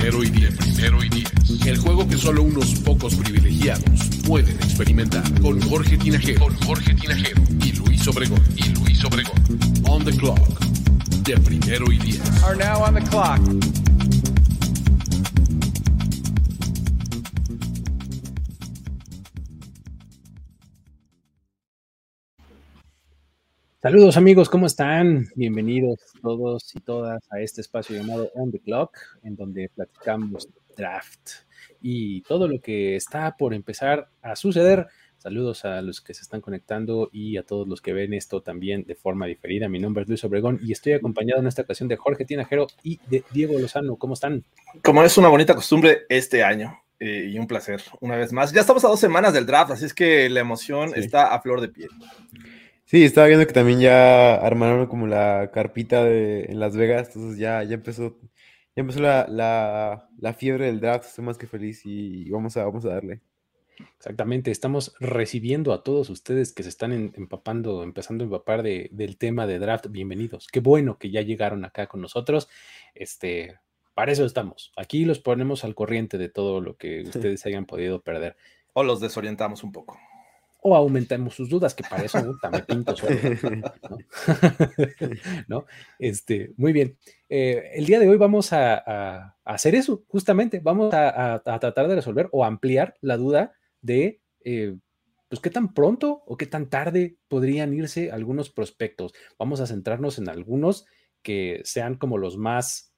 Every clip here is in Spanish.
Primero y diez. Primero y diez. El juego que solo unos pocos privilegiados pueden experimentar. Con Jorge Tinajero. Con Jorge Tinajero. Y Luis Obregón. Y Luis Obregón. On the clock. De primero y diez. Are now on the clock. Saludos amigos, ¿cómo están? Bienvenidos todos y todas a este espacio llamado On the Clock, en donde platicamos draft y todo lo que está por empezar a suceder. Saludos a los que se están conectando y a todos los que ven esto también de forma diferida. Mi nombre es Luis Obregón y estoy acompañado en esta ocasión de Jorge Tinajero y de Diego Lozano. ¿Cómo están? Como es una bonita costumbre este año eh, y un placer una vez más. Ya estamos a dos semanas del draft, así es que la emoción Sí. está a flor de piel. Sí, estaba viendo que también ya armaron como la carpita de, en Las Vegas, entonces ya, ya empezó, ya empezó la, la, la fiebre del draft, estoy más que feliz y vamos a, vamos a darle. Exactamente, estamos recibiendo a todos ustedes que se están en- empapando, empezando a empapar de- del tema de draft. Bienvenidos. Qué bueno que ya llegaron acá con nosotros. Este, para eso estamos. Aquí los ponemos al corriente de todo lo que ustedes hayan podido perder. O los desorientamos un poco. O aumentamos sus dudas, que para eso me pinto. ¿no? Este, muy bien. Eh, el día de hoy vamos a, hacer eso, justamente. Vamos a tratar de resolver o ampliar la duda de, eh, pues, qué tan pronto o qué tan tarde podrían irse algunos prospectos. Vamos a centrarnos en algunos que sean como los más,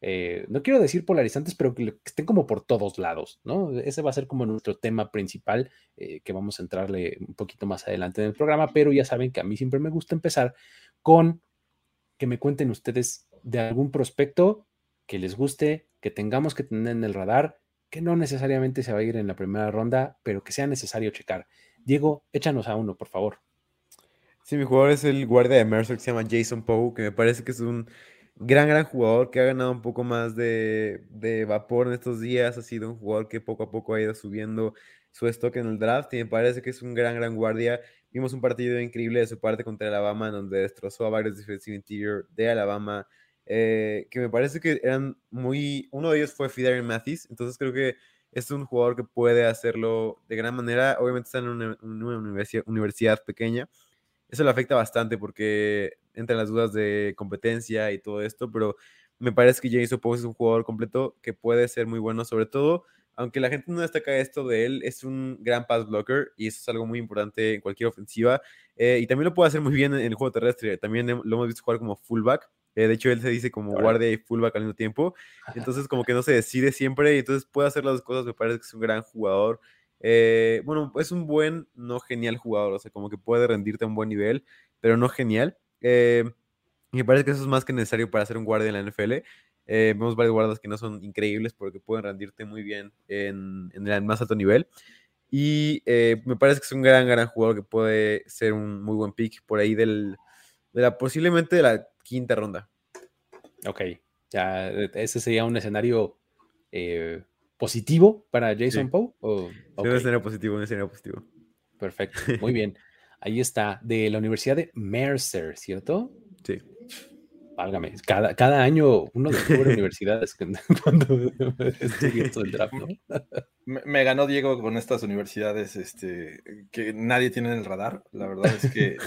eh, no quiero decir polarizantes, pero que, estén como por todos lados, ¿no? Ese va a ser como nuestro tema principal eh, que vamos a entrarle un poquito más adelante en el programa, pero ya saben que a mí siempre me gusta empezar con que me cuenten ustedes de algún prospecto que les guste, que tengamos que tener en el radar, que no necesariamente se va a ir en la primera ronda, pero que sea necesario checar. Diego, échanos a uno, por favor. Sí, mi jugador es el guardia de Mercer que se llama Jason Poe, que me parece que es un gran, gran jugador que ha ganado un poco más de, de vapor en estos días. Ha sido un jugador que poco a poco ha ido subiendo su stock en el draft y me parece que es un gran, gran guardia. Vimos un partido increíble de su parte contra Alabama, donde destrozó a varios defensive interior de Alabama, eh, que me parece que eran muy... Uno de ellos fue Fidarian Mathis, entonces creo que es un jugador que puede hacerlo de gran manera. Obviamente está en una, una universidad, universidad pequeña, eso le afecta bastante porque entran las dudas de competencia y todo esto, pero me parece que Jason Poe es un jugador completo que puede ser muy bueno, sobre todo, aunque la gente no destaca esto de él, es un gran pass blocker y eso es algo muy importante en cualquier ofensiva. eh, y también lo puede hacer muy bien en, el juego terrestre, también lo hemos visto jugar como fullback. eh, de hecho, él se dice como guardia y fullback al mismo tiempo. Entonces, como que no se decide siempre y entonces puede hacer las dos cosas. Me parece que es un gran jugador. Eh, bueno, es un buen, no genial jugador, o sea, como que puede rendirte a un buen nivel, pero no genial. Eh, me parece que eso es más que necesario para ser un guardia en la NFL. Eh, vemos varios guardas que no son increíbles porque pueden rendirte muy bien en, en el más alto nivel. Y eh, me parece que es un gran, gran jugador que puede ser un muy buen pick por ahí del, de la posiblemente de la quinta ronda. Ok, ya ese sería un escenario eh, positivo para Jason Sí. Poe. o- Sí, ok. Un escenario positivo, un escenario positivo. Perfecto, muy bien. Ahí está, de la Universidad de Mercer, ¿cierto? Sí. Válgame, cada, cada año uno descubre universidades cuando- estudia esto del draft, ¿no? Me, me ganó Diego con estas universidades este, que nadie tiene en el radar. La verdad es que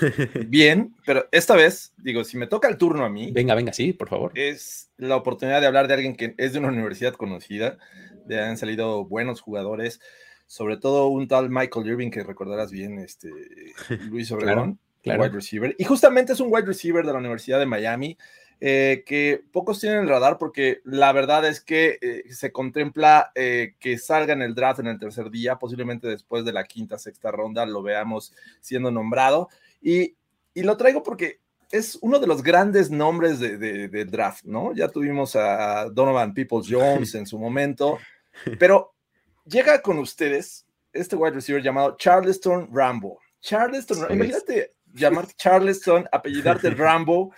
bien, pero esta vez, digo, si me toca el turno a mí, Venga, venga, sí, por favor. es la oportunidad de hablar de alguien que es de una universidad conocida, de han salido buenos jugadores, sobre todo un tal Michael Irving que recordarás bien, este Luis Obregón, claro. wide receiver, y justamente es un wide receiver de la Universidad de Miami. eh, que pocos tienen el radar porque la verdad es que eh, se contempla eh, que salga en el draft en el tercer día, posiblemente después de la quinta, sexta ronda lo veamos siendo nombrado. Y, y lo traigo porque es uno de los grandes nombres de, de, de draft, ¿no? Ya tuvimos a Donovan Peoples Jones en su momento, pero llega con ustedes este wide receiver llamado Charleston Rambo. Charleston, imagínate llamarte Charleston, apellidarte Rambo,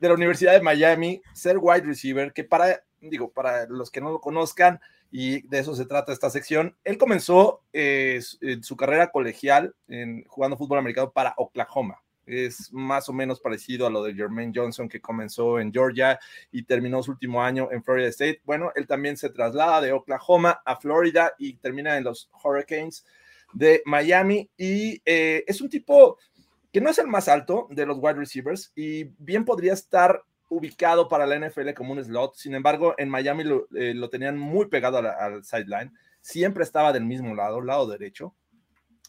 de la Universidad de Miami, ser wide receiver, que para, digo, para los que no lo conozcan, y de eso se trata esta sección, él comenzó eh, su carrera colegial en, jugando fútbol americano para Oklahoma. Es más o menos parecido a lo de Jermaine Johnson que comenzó en Georgia y terminó su último año en Florida State. Bueno, él también se traslada de Oklahoma a Florida y termina en los Hurricanes de Miami y eh, es un tipo que no es el más alto de los wide receivers y bien podría estar ubicado para la NFL como un slot. Sin embargo, en Miami lo, eh, tenían muy pegado al sideline. Siempre estaba del mismo lado, lado derecho.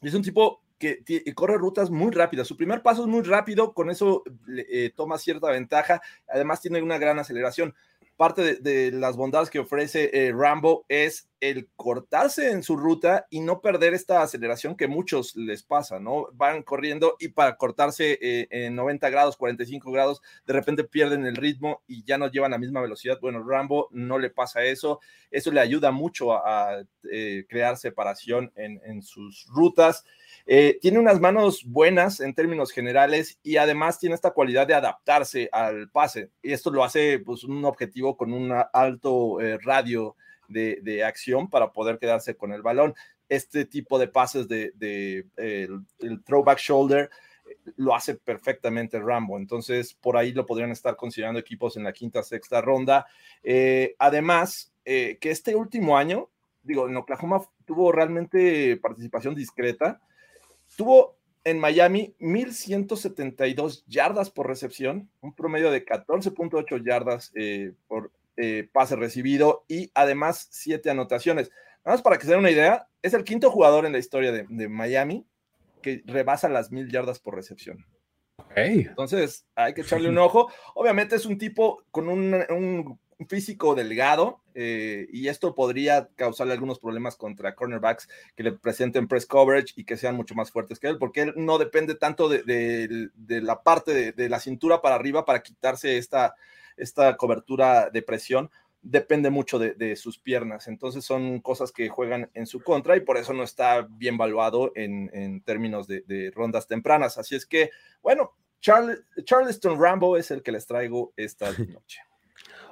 Es un tipo que corre rutas muy rápidas. Su primer paso es muy rápido, con eso eh, toma cierta ventaja. Además, tiene una gran aceleración parte de, las bondades que ofrece eh, Rambo es el cortarse en su ruta y no perder esta aceleración que muchos les pasa, ¿no? Van corriendo y para cortarse eh, en 90 grados, 45 grados, de repente pierden el ritmo y ya no llevan la misma velocidad. Bueno, Rambo no le pasa eso. Eso le ayuda mucho a, eh, crear separación en, en sus rutas. Eh, tiene unas manos buenas en términos generales y además tiene esta cualidad de adaptarse al pase. Y esto lo hace pues, un objetivo con un alto radio de, acción para poder quedarse con el balón. Este tipo de pases de, el, throwback shoulder eh, lo hace perfectamente Rambo. Entonces, por ahí lo podrían estar considerando equipos en la quinta, sexta ronda. además, que este último año, digo, en Oklahoma tuvo realmente participación discreta. Tuvo en Miami 1172 yardas por recepción, un promedio de 14.8 yardas eh, por eh, pase recibido y además siete anotaciones. Nada más para que se den una idea, es el quinto jugador en la historia de, Miami que rebasa las mil yardas por recepción. Entonces, hay que echarle un ojo. Obviamente es un tipo con un físico delgado eh, y esto podría causarle algunos problemas contra cornerbacks que le presenten press coverage y que sean mucho más fuertes que él, porque él no depende tanto de, la parte de, la cintura para arriba para quitarse esta, esta cobertura de presión depende mucho de, sus piernas. Entonces son cosas que juegan en su contra y por eso no está bien valuado en, términos de, rondas tempranas. Así es que, bueno, Charleston Rambo es el que les traigo esta noche.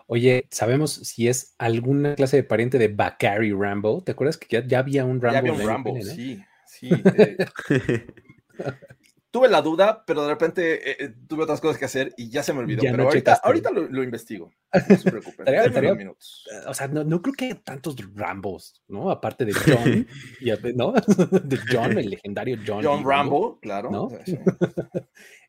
Oye, ¿sabemos si es alguna clase de pariente de Bakari Rambo? ¿Te acuerdas que ya, había un Rambo? Ya había un Rambo, sí, sí. Eh, tuve la duda, pero de repente eh, eh, tuve otras cosas que hacer y ya se me olvidó. pero ahorita, ahorita lo, investigo. No se preocupen. minutos. O sea, no, creo que haya tantos Rambos, ¿no? Aparte de John, ¿no? de John, el legendario John. John Rambo, claro. ¿no?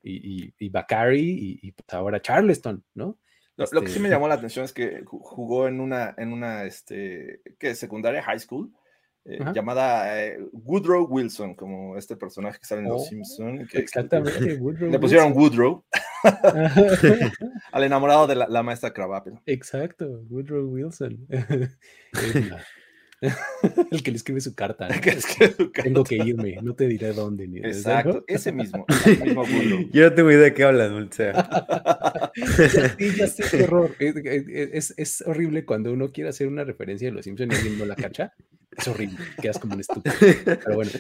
y, y, y Bakari y, pues ahora Charleston, ¿no? Lo, que sí me este llamó la atención es que jugó en una, en una, este, ¿qué? Secundaria, high school, eh, llamada eh, Woodrow Wilson, como este personaje que sale en Los oh, Simpsons. exactamente, Le pusieron Woodrow al enamorado de la, maestra Crabapple. Exacto, Woodrow Wilson. el que le escribe su carta. Tengo que irme, no te diré dónde. Ni Exacto, ese mismo. Yo no tengo idea de qué hablan, o Es, horrible cuando uno quiere hacer una referencia de los Simpsons y alguien no la cacha. Es horrible, quedas como un estúpido. Pero bueno.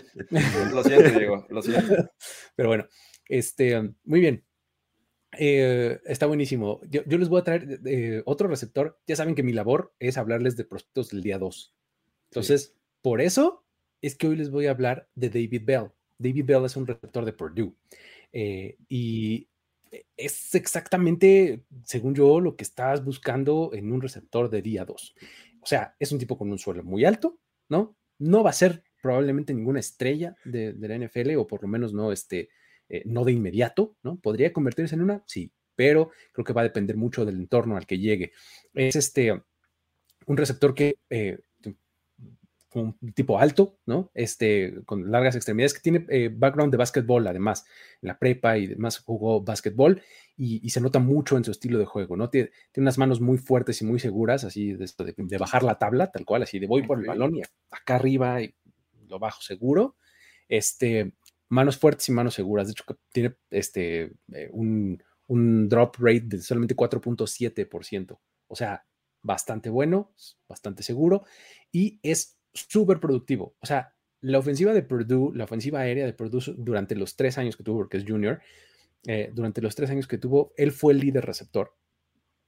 Lo siento, Diego, lo siento. Pero bueno, este, muy bien. Eh, está buenísimo. Yo, les voy a traer eh, otro receptor. Ya saben que mi labor es hablarles de prospectos del día 2. Entonces, por eso es que hoy les voy a hablar de David Bell. David Bell es un receptor de Purdue. Eh, y es exactamente, según yo, lo que estás buscando en un receptor de día 2. O sea, es un tipo con un suelo muy alto, ¿no? No va a ser probablemente ninguna estrella de, la NFL, o por lo menos no, este, eh, no de inmediato, ¿no? ¿Podría convertirse en una? Sí, pero creo que va a depender mucho del entorno al que llegue. Es este, un receptor que eh, un tipo alto, ¿no? Este, con largas extremidades, que tiene eh, background de básquetbol, además, en la prepa y demás jugó básquetbol y, se nota mucho en su estilo de juego, ¿no? Tiene, unas manos muy fuertes y muy seguras, así de, de, bajar la tabla, tal cual, así de voy por el balón y acá arriba y lo bajo seguro. Este, manos fuertes y manos seguras. De hecho, tiene este, eh, un, un drop rate de solamente 4.7%. O sea, bastante bueno, bastante seguro y es súper productivo. O sea, la ofensiva de Purdue, la ofensiva aérea de Purdue durante los tres años que tuvo, porque es junior, eh, durante los tres años que tuvo, él fue el líder receptor.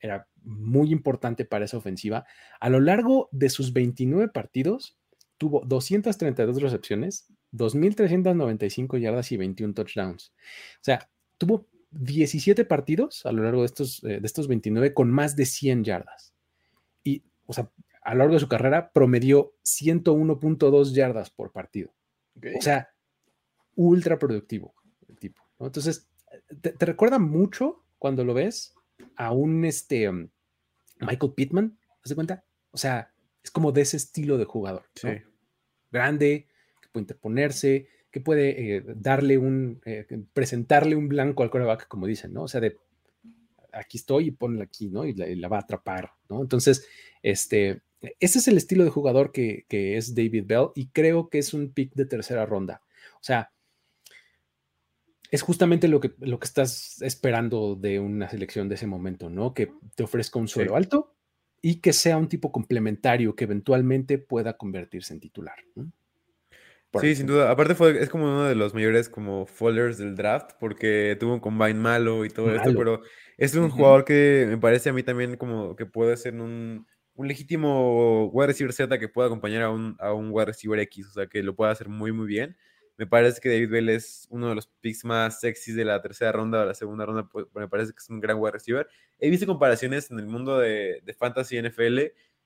Era muy importante para esa ofensiva. A lo largo de sus 29 partidos, tuvo 232 recepciones, 2.395 yardas y 21 touchdowns. O sea, tuvo 17 partidos a lo largo de estos, eh, de estos 29 con más de 100 yardas. Y, o sea, a lo largo de su carrera promedió 101.2 yardas por partido. O sea, ultra productivo el tipo. Entonces, te, recuerda mucho cuando lo ves a un este, um, Michael Pittman, ¿te cuenta? O sea, es como de ese estilo de jugador. Grande, que puede interponerse, que puede eh, darle un, eh, presentarle un blanco al quarterback, como dicen, ¿no? O sea, de aquí estoy y ponle aquí, ¿no? Y la, va a atrapar, ¿no? Entonces, este, ese es el estilo de jugador que, que, es David Bell y creo que es un pick de tercera ronda. O sea, es justamente lo que, lo que estás esperando de una selección de ese momento, ¿no? Que te ofrezca un suelo alto y que sea un tipo complementario que eventualmente pueda convertirse en titular. sí, sin duda. Aparte fue, es como uno de los mayores como followers del draft porque tuvo un combine malo y todo esto, pero es un jugador que me parece a mí también como que puede ser un, un legítimo wide receiver Z que pueda acompañar a un, a un wide receiver X, o sea, que lo pueda hacer muy, muy bien. Me parece que David Bell es uno de los picks más sexys de la tercera ronda o la segunda ronda. Pues, me parece que es un gran wide receiver. He visto comparaciones en el mundo de, de fantasy NFL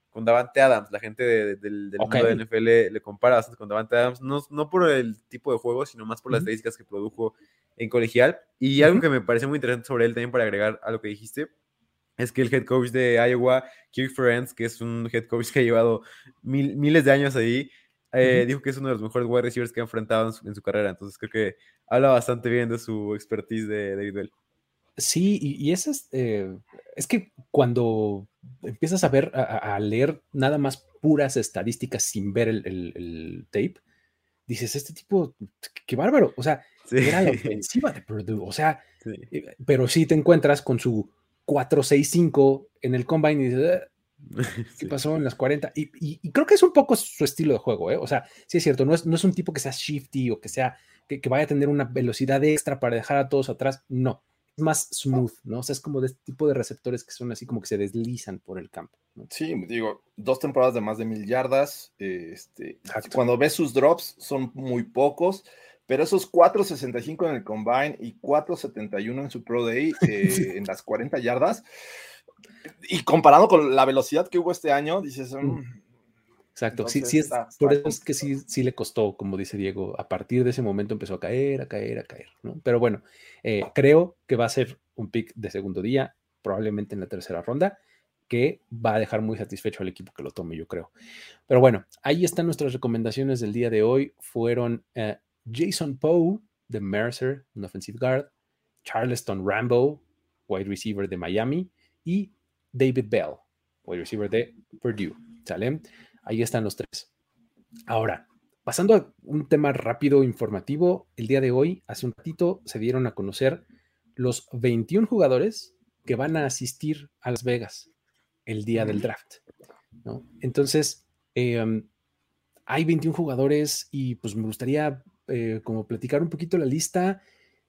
con Davante Adams. La gente del, mundo de NFL le compara bastante con Davante Adams, no, no por el tipo de juego, sino más por las estadísticas que produjo en colegial. Y algo que me parece muy interesante sobre él también para agregar a lo que dijiste, es que el head coach de Iowa, Kirk Ferentz, que es un head coach que ha llevado miles de años ahí, eh, dijo que es uno de los mejores wide receivers que ha enfrentado en su, carrera. Entonces creo que habla bastante bien de su expertise de David Bell. Sí, y, eso es, eh, es que cuando empiezas a ver, a, leer nada más puras estadísticas sin ver el, tape, dices, este tipo, qué bárbaro. O sea, era la ofensiva de Purdue. O sea, eh, pero sí te encuentras con su 4-6-5 en el combine y dices, ah, ¿Qué pasó en las 40? Y, creo que es un poco su estilo de juego, ¿eh? O sea, sí es cierto, no es, no es un tipo que sea shifty o que sea, que, vaya a tener una velocidad extra para dejar a todos atrás, no. Es más smooth, ¿no? O sea, es como de este tipo de receptores que son así como que se deslizan por el campo. Sí, digo, dos temporadas de más de mil yardas. este, cuando ves sus drops, son muy pocos pero esos 4.65 en el combine y 4.71 en su Pro Day eh, en las 40 yardas, y comparado con la velocidad que hubo este año, dices. Mm, Exacto, sí, sí, es, por eso es que sí, sí le costó, como dice Diego, a partir de ese momento empezó a caer, a caer, a caer, ¿no? Pero bueno, eh, creo que va a ser un pick de segundo día, probablemente en la tercera ronda, que va a dejar muy satisfecho al equipo que lo tome, yo creo. Pero bueno, ahí están nuestras recomendaciones del día de hoy. Fueron eh, Jason Poe de Mercer, un offensive guard, Charleston Rambo, wide receiver de Miami, y David Bell, wide receiver de Purdue. ¿Sale? Ahí están los tres. Ahora, pasando a un tema rápido informativo, el día de hoy, hace un ratito, se dieron a conocer los 21 jugadores que van a asistir a Las Vegas el día del draft. ¿no? Entonces, em, hay 21 jugadores y pues me gustaría eh, como platicar un poquito la lista,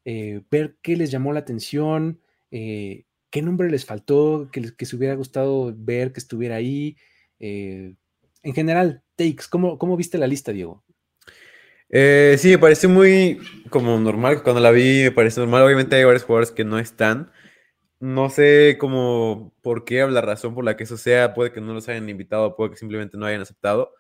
eh, ver qué les llamó la atención, eh, ¿Qué nombre les faltó que, que se hubiera gustado ver que estuviera ahí? En general, takes, ¿cómo, ¿cómo viste la lista, Diego? Sí, me pareció muy como normal. Cuando la vi, me pareció normal. Obviamente hay varios jugadores que no están. No sé cómo, por qué o la razón por la que eso sea. Puede que no los hayan invitado, puede que simplemente no hayan aceptado.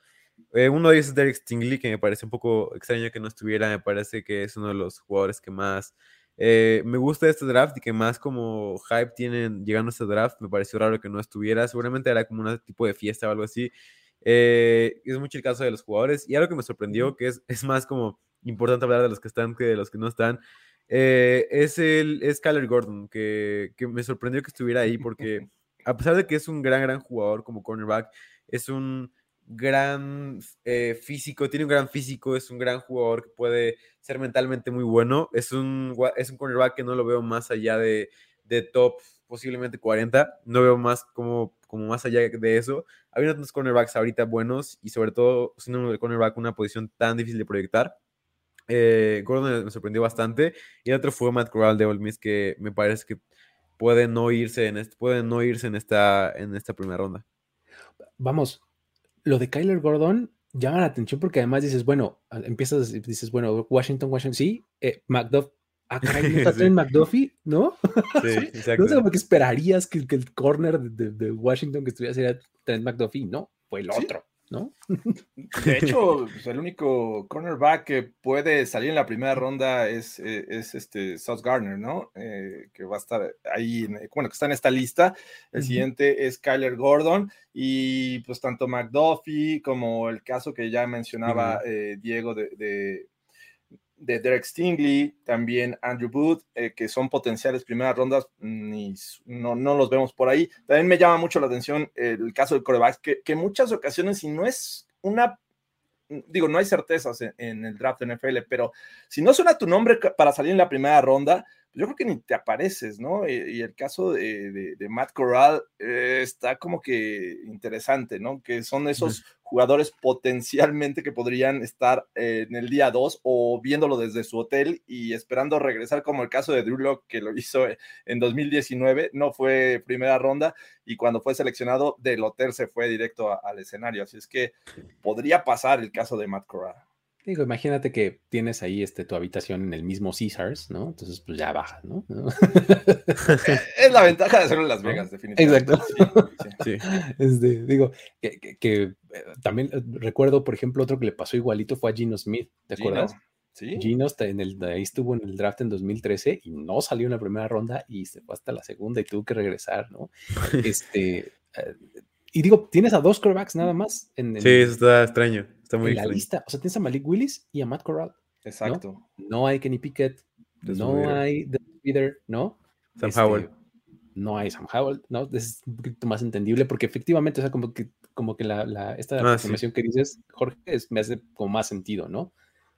Eh, uno de ellos es Derek Stingley, que me parece un poco extraño que no estuviera. Me parece que es uno de los jugadores que más eh, me gusta este draft y que más como hype tienen llegando a este draft. Me pareció raro que no estuviera. Seguramente era como un tipo de fiesta o algo así. Eh, es mucho el caso de los jugadores. Y algo que me sorprendió, que es, es más como importante hablar de los que están que de los que no están, eh, es, el, es Kyler Gordon, que, que me sorprendió que estuviera ahí porque a pesar de que es un gran, gran jugador como cornerback, es un gran eh, físico, tiene un gran físico, es un gran jugador que puede ser mentalmente muy bueno. Es un, es un cornerback que no lo veo más allá de de top posiblemente 40. No veo más como, como más allá de eso. Hay unos cornerbacks ahorita buenos y sobre todo siendo el cornerback una posición tan difícil de proyectar. Eh, Gordon me sorprendió bastante. Y el otro fue Matt Corral de Ole Miss, que me parece que puede no irse en, este, puede no irse en, esta, en esta primera ronda. Vamos, lo de Kyler Gordon llama la atención porque además dices, bueno, empiezas, dices, bueno, Washington, Washington, sí, eh, McDuff, ah, caray, ¿no está en McDuffie? ¿No? Sí, exacto. no sé cómo que esperarías que, que el corner de, de, Washington que estuviera sería Trent McDuffie, no, fue el ¿Sí? otro. ¿No? De hecho, pues, el único cornerback que puede salir en la primera ronda es, eh, es este Sauce Gardner, ¿no? Eh, que va a estar ahí, en, bueno, que está en esta lista. El uh -huh. siguiente es Kyler Gordon y pues tanto McDuffie como el caso que ya mencionaba uh -huh. eh, Diego de, de, de, Derek Stingley, también Andrew Booth, eh, que son potenciales primeras rondas, ni, no, no, los vemos por ahí. También me llama mucho la atención el caso del coreback, que, que en muchas ocasiones, si no es una, digo, no hay certezas en, el draft de NFL, pero si no suena tu nombre para salir en la primera ronda, yo creo que ni te apareces, ¿no? Y, el caso de, de, Matt Corral eh, está como que interesante, ¿no? Que son esos mm. Jugadores potencialmente que podrían estar eh, en el día 2 o viéndolo desde su hotel y esperando regresar, como el caso de Drew Locke, que lo hizo en 2019, no fue primera ronda y cuando fue seleccionado del hotel se fue directo al escenario. Así es que podría pasar el caso de Matt Corral. Digo, imagínate que tienes ahí este, tu habitación en el mismo Caesars, ¿no? Entonces, pues ya bajas, ¿no? es la ventaja de hacerlo en Las Vegas, definitivamente. Exacto. Sí, sí. Este, digo, que, que, que, eh, también recuerdo, por ejemplo, otro que le pasó igualito fue a Gino Smith, ¿te Gino. acuerdas? Sí. Gino en el, ahí estuvo en el draft en 2013 y no salió en la primera ronda y se fue hasta la segunda y tuvo que regresar, ¿no? este, eh, y digo, tienes a dos quarterbacks nada más. En, en, sí, eso está extraño. Está muy en la lista. O sea, tienes a Malik Willis y a Matt Corral. Exacto. No, no hay Kenny Pickett, no hay The Leader, ¿no? Sam este, Howell. No hay Sam Howell, ¿no? Es un poquito más entendible porque efectivamente, o sea, como que, como que la, la esta Ah, información que dices, Jorge, es, me hace como más sentido, ¿no? O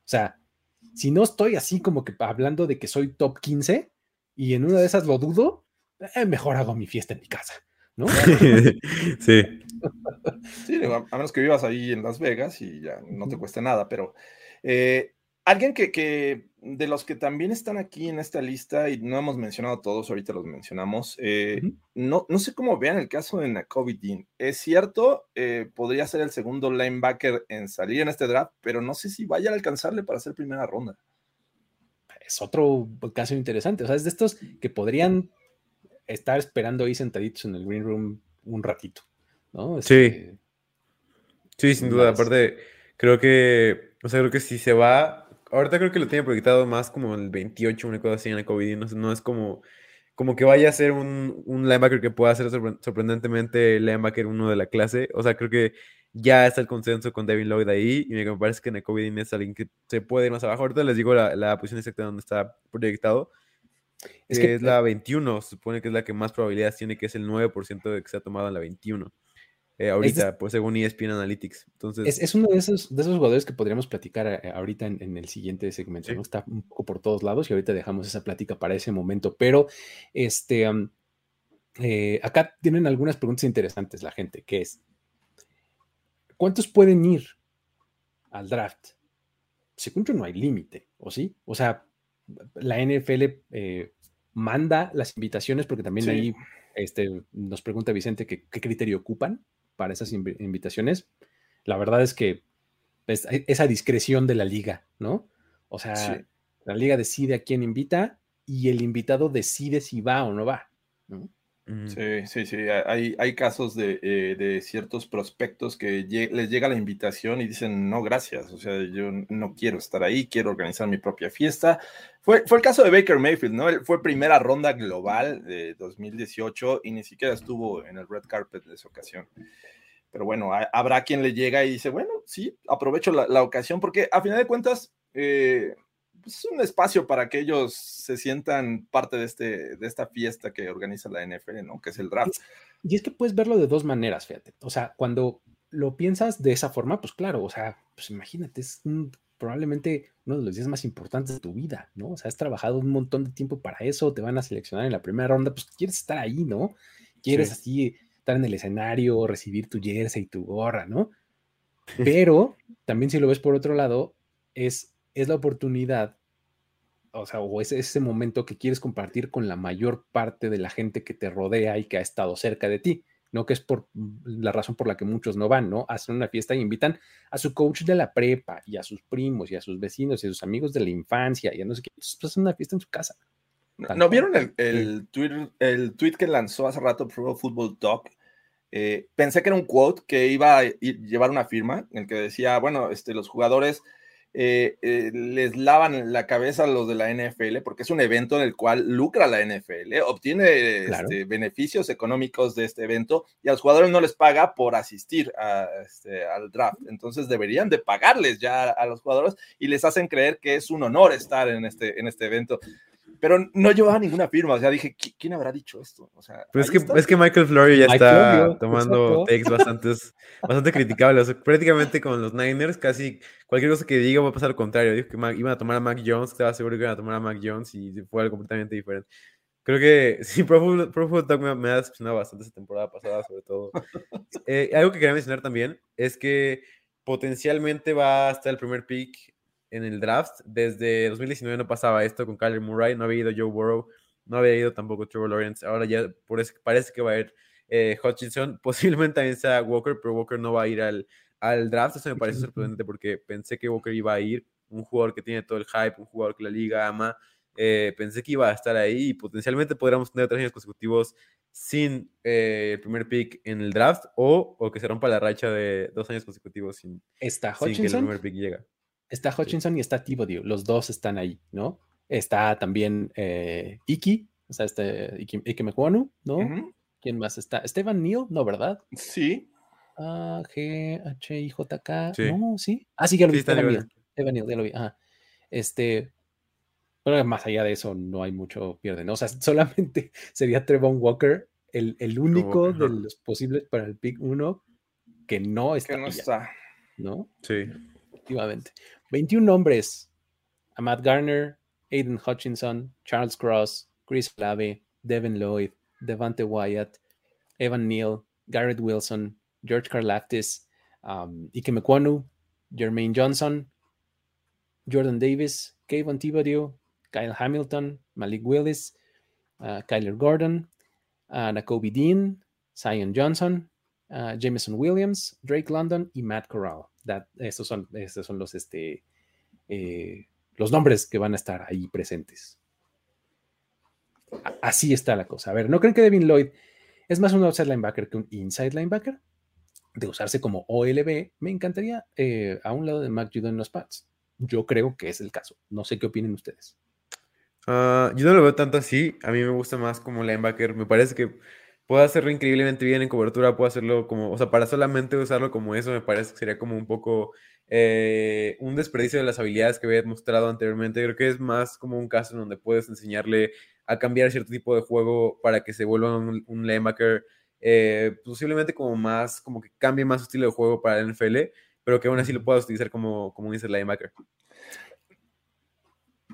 sea, si no estoy así como que hablando de que soy top 15 y en una de esas lo dudo, eh, mejor hago mi fiesta en mi casa. ¿no? sí. Sí, a menos que vivas ahí en Las Vegas y ya no te cueste nada, pero eh, alguien que, que, de los que también están aquí en esta lista y no hemos mencionado todos, ahorita los mencionamos, eh, uh -huh. no, no sé cómo vean el caso de Nakobe Dean. Es cierto, eh, podría ser el segundo linebacker en salir en este draft, pero no sé si vaya a alcanzarle para hacer primera ronda. Es otro caso interesante, o sea, es de estos que podrían estar esperando ahí sentaditos en el green room un ratito, ¿no? Este, sí. Sí, sin duda. Más... Aparte, creo que, o sea, creo que si se va, ahorita creo que lo tiene proyectado más como el 28, una cosa así en el COVID, no, no es como, como que vaya a ser un, un linebacker que pueda ser sorprendentemente linebacker uno de la clase. O sea, creo que ya está el consenso con Devin Lloyd ahí y me parece que Nakobe es alguien que se puede ir más abajo. Ahorita les digo la, la posición exacta donde está proyectado. Es que es la 21, se supone que es la que más probabilidades tiene, que es el 9% de que se ha tomado en la 21. Eh, ahorita, es, pues según ESPN Analytics. Entonces, es, es, uno de esos, de esos jugadores que podríamos platicar eh, ahorita en, en, el siguiente segmento. Sí. ¿no? Está un poco por todos lados y ahorita dejamos esa plática para ese momento. Pero este, um, eh, acá tienen algunas preguntas interesantes la gente, que es, ¿cuántos pueden ir al draft? Según yo no hay límite, ¿o sí? O sea, la NFL eh, manda las invitaciones porque también sí. ahí este, nos pregunta Vicente qué criterio ocupan para esas inv invitaciones. La verdad es que es, esa discreción de la liga, ¿no? O sea, sí. la liga decide a quién invita y el invitado decide si va o no va, ¿no? Sí, sí, sí. Hay, hay casos de, eh, de, ciertos prospectos que les llega la invitación y dicen, no, gracias. O sea, yo no quiero estar ahí, quiero organizar mi propia fiesta. Fue, fue el caso de Baker Mayfield, ¿no? Él fue primera ronda global de 2018 y ni siquiera estuvo en el red carpet de esa ocasión. Pero bueno, habrá quien le llega y dice, bueno, sí, aprovecho la, la ocasión porque a final de cuentas... Eh, es un espacio para que ellos se sientan parte de, este, de esta fiesta que organiza la NFL, ¿no? Que es el draft. Y es que puedes verlo de dos maneras, fíjate. O sea, cuando lo piensas de esa forma, pues claro, o sea, pues imagínate, es un probablemente uno de los días más importantes de tu vida, ¿no? O sea, has trabajado un montón de tiempo para eso, te van a seleccionar en la primera ronda, pues quieres estar ahí, ¿no? Quieres Sí. así estar en el escenario, recibir tu jersey y tu gorra, ¿no? Pero también si lo ves por otro lado, es, es la oportunidad, o sea, o es ese momento que quieres compartir con la mayor parte de la gente que te rodea y que ha estado cerca de ti, ¿no? Que es por mm, la razón por la que muchos no van, ¿no? Hacen una fiesta y invitan a su coach de la prepa y a sus primos y a sus vecinos y a sus amigos de la infancia y a no sé qué. Pues, hacen una fiesta en su casa. ¿No, Tal ¿no cual. vieron el, el, tweet, el tweet que lanzó hace rato Pro Football Talk? Eh, pensé que era un quote que iba a llevar una firma en el que decía, bueno, este, los jugadores eh, eh, les lavan la cabeza a los de la NFL porque es un evento en el cual lucra la NFL, obtiene Claro. este, beneficios económicos de este evento y a los jugadores no les paga por asistir a, este, al draft. Entonces deberían de pagarles ya a los jugadores y les hacen creer que es un honor estar en este, en este evento. Pero no llevaba ninguna firma, o sea, dije, "¿Qui- ¿quién habrá dicho esto? O sea, Pero es que, está. es que Michael Florio ya Mike está Florio, tomando exacto. takes bastantes, bastante criticables. O sea, prácticamente con los Niners, casi cualquier cosa que diga va a pasar lo contrario. Dijo que Mac- iban a tomar a Mac Jones, estaba seguro que iban a tomar a Mac Jones y fue algo completamente diferente. Creo que sí, Pro Football, Talk me, me ha decepcionado bastante esta temporada pasada, sobre todo. Eh, algo que quería mencionar también es que potencialmente va a estar el primer pick en el draft. Desde 2019 no pasaba esto con Kyler Murray, no había ido Joe Burrow, no había ido tampoco Trevor Lawrence. Ahora ya por eso parece que va a ir eh, Hutchinson, posiblemente también sea Walker, pero Walker no va a ir al, al draft. Eso me parece sorprendente porque pensé que Walker iba a ir, un jugador que tiene todo el hype, un jugador que la liga ama. Eh, pensé que iba a estar ahí y potencialmente podríamos tener tres años consecutivos sin eh, el primer pick en el draft o, o que se rompa la racha de dos años consecutivos sin, Está sin que el primer pick llega. Está Hutchinson y está Thibodeau. Los dos están ahí, ¿no? Está también eh, Iki, o sea, este Iki, Mekwonu, ¿no? ¿Quién más está? Esteban Neal, no, ¿verdad? Sí, A, G, H, I, J, K. Sí. No, sí. Ah, sí, ya lo vi. Sí, Esteban. Neal. Esteban Neal, ya lo vi. Ajá. Este. Pero más allá de eso, no hay mucho pierde, ¿no? O sea, solamente sería Trevon Walker el, el único de los posibles para el pick 1 que no está, que no está. ¿no? Sí. Efectivamente. 21 nombres. A Matt Garner, Aiden Hutchinson, Charles Cross, Chris Olave, Devin Lloyd, Devante Wyatt, Evan Neal, Garrett Wilson, George Karlaftis, um, Ike Mekwonu, Jermaine Johnson, Jordan Davis, Kayvon Thibodeau, Kyle Hamilton, Malik Willis, uh, Kyler Gordon, uh, Nakobe Dean, Zion Johnson, uh, Jameson Williams, Drake London y Matt Corral. That, estos, son, estos son los, este, eh, los nombres que van a estar ahí presentes. Así está la cosa. A ver, ¿no creen que Devin Lloyd es más un outside linebacker que un inside linebacker? De usarse como OLB, me encantaría eh, a un lado de Mac Judon en los Pats. Yo creo que es el caso. No sé qué opinen ustedes. Ah, yo no lo veo tanto así. A mí me gusta más como linebacker. Me parece que puede hacerlo increíblemente bien en cobertura. Puede hacerlo como, o sea, para solamente usarlo como eso, me parece que sería como un poco eh, un desperdicio de las habilidades que había mostrado anteriormente. Creo que es más como un caso en donde puedes enseñarle a cambiar cierto tipo de juego para que se vuelva un, un linebacker eh, posiblemente como más, como que cambie más su estilo de juego para el NFL, pero que aún así lo puedas utilizar como, como un inside linebacker.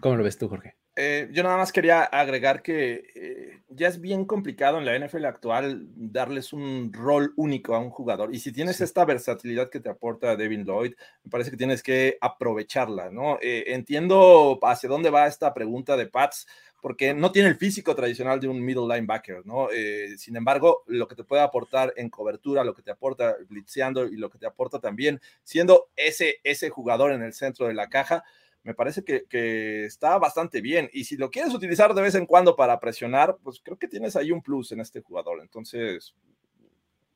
¿Cómo lo ves tú, Jorge? Eh, yo nada más quería agregar que eh, ya es bien complicado en la NFL actual darles un rol único a un jugador. Y si tienes Sí. esta versatilidad que te aporta Devin Lloyd, me parece que tienes que aprovecharla, ¿no? Eh, entiendo hacia dónde va esta pregunta de Pats, porque no tiene el físico tradicional de un middle linebacker, ¿no? Eh, sin embargo, lo que te puede aportar en cobertura, lo que te aporta blitzeando y lo que te aporta también siendo ese, ese jugador en el centro de la caja, me parece que, está bastante bien. Y si lo quieres utilizar de vez en cuando para presionar, pues creo que tienes ahí un plus en este jugador. Entonces,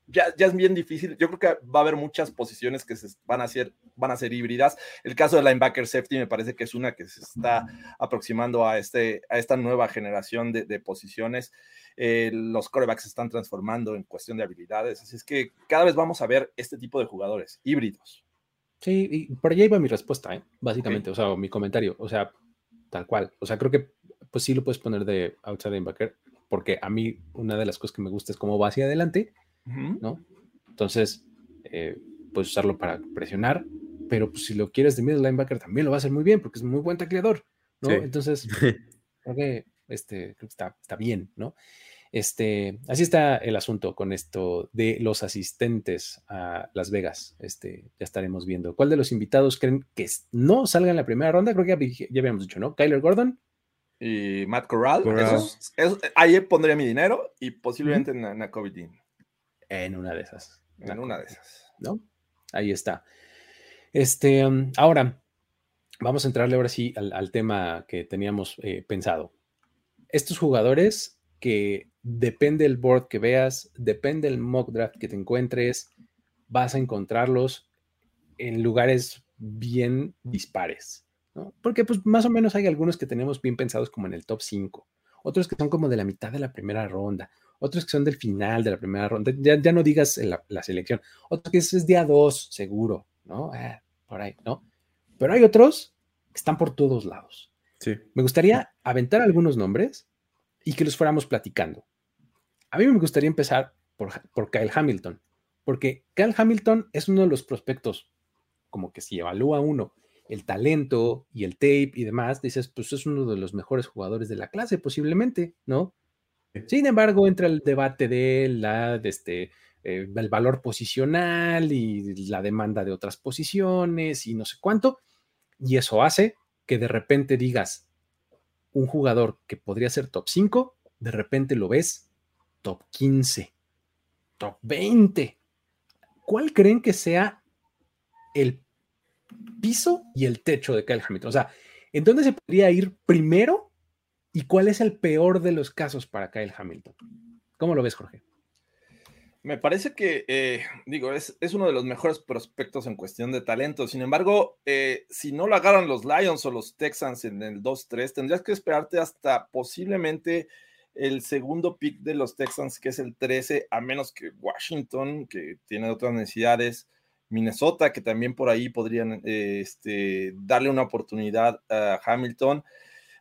ya, ya es bien difícil. Yo creo que va a haber muchas posiciones que se van, a ser, van a ser híbridas. El caso de linebacker safety me parece que es una que se está aproximando a, este, a esta nueva generación de, de posiciones. Eh, los corebacks se están transformando en cuestión de habilidades. Así es que cada vez vamos a ver este tipo de jugadores híbridos. Sí, y por allá iba mi respuesta, ¿eh? básicamente, okay. o sea, mi comentario, o sea, tal cual. O sea, creo que pues sí lo puedes poner de outside linebacker, porque a mí una de las cosas que me gusta es cómo va hacia adelante, uh -huh. ¿no? Entonces, eh, puedes usarlo para presionar pero pues, si lo quieres de middle linebacker también lo va a hacer muy bien porque es muy buen tacleador, ¿no? Sí. Entonces, creo que, este, creo que está, está bien, ¿no? Este, así está el asunto con esto de los asistentes a Las Vegas. Este, ya estaremos viendo. ¿Cuál de los invitados creen que no salga en la primera ronda? Creo que ya, habíamos dicho, ¿no? Kyler Gordon. Y Matt Corral. Corral. esos- esos- ahí pondría mi dinero y posiblemente en, en Kobe Dean. En una de esas. En una de esas. ¿no? Ahí está. Este, um, ahora, vamos a entrarle ahora sí al, al tema que teníamos eh, pensado. Estos jugadores que depende del board que veas, depende del mock draft que te encuentres, vas a encontrarlos en lugares bien dispares, ¿no? Porque pues más o menos hay algunos que tenemos bien pensados como en el top 5, otros que son como de la mitad de la primera ronda, otros que son del final de la primera ronda, ya, ya no digas la, la selección, otro que es, es día 2, seguro, ¿no? Ah, por ahí, ¿no? Pero hay otros que están por todos lados. Sí. Me gustaría aventar algunos nombres y que los fuéramos platicando. A mí me gustaría empezar por, por Kyle Hamilton, porque Kyle Hamilton es uno de los prospectos, como que si evalúa uno el talento y el tape y demás, dices, pues es uno de los mejores jugadores de la clase, posiblemente, ¿no? Sin embargo, entra el debate de la, de este, eh, el valor posicional y la demanda de otras posiciones y no sé cuánto, y eso hace que de repente digas, un jugador que podría ser top 5, de repente lo ves top 15, top 20. ¿Cuál creen que sea el piso y el techo de Kyle Hamilton? O sea, ¿en dónde se podría ir primero y cuál es el peor de los casos para Kyle Hamilton? ¿Cómo lo ves, Jorge? Me parece que, eh, digo, es, es, uno de los mejores prospectos en cuestión de talento. Sin embargo, eh, si no lo agarran los Lions o los Texans en el 2-3, tendrías que esperarte hasta posiblemente el segundo pick de los Texans, que es el 13, a menos que Washington, que tiene otras necesidades, Minnesota, que también por ahí podrían eh, este, darle una oportunidad a Hamilton.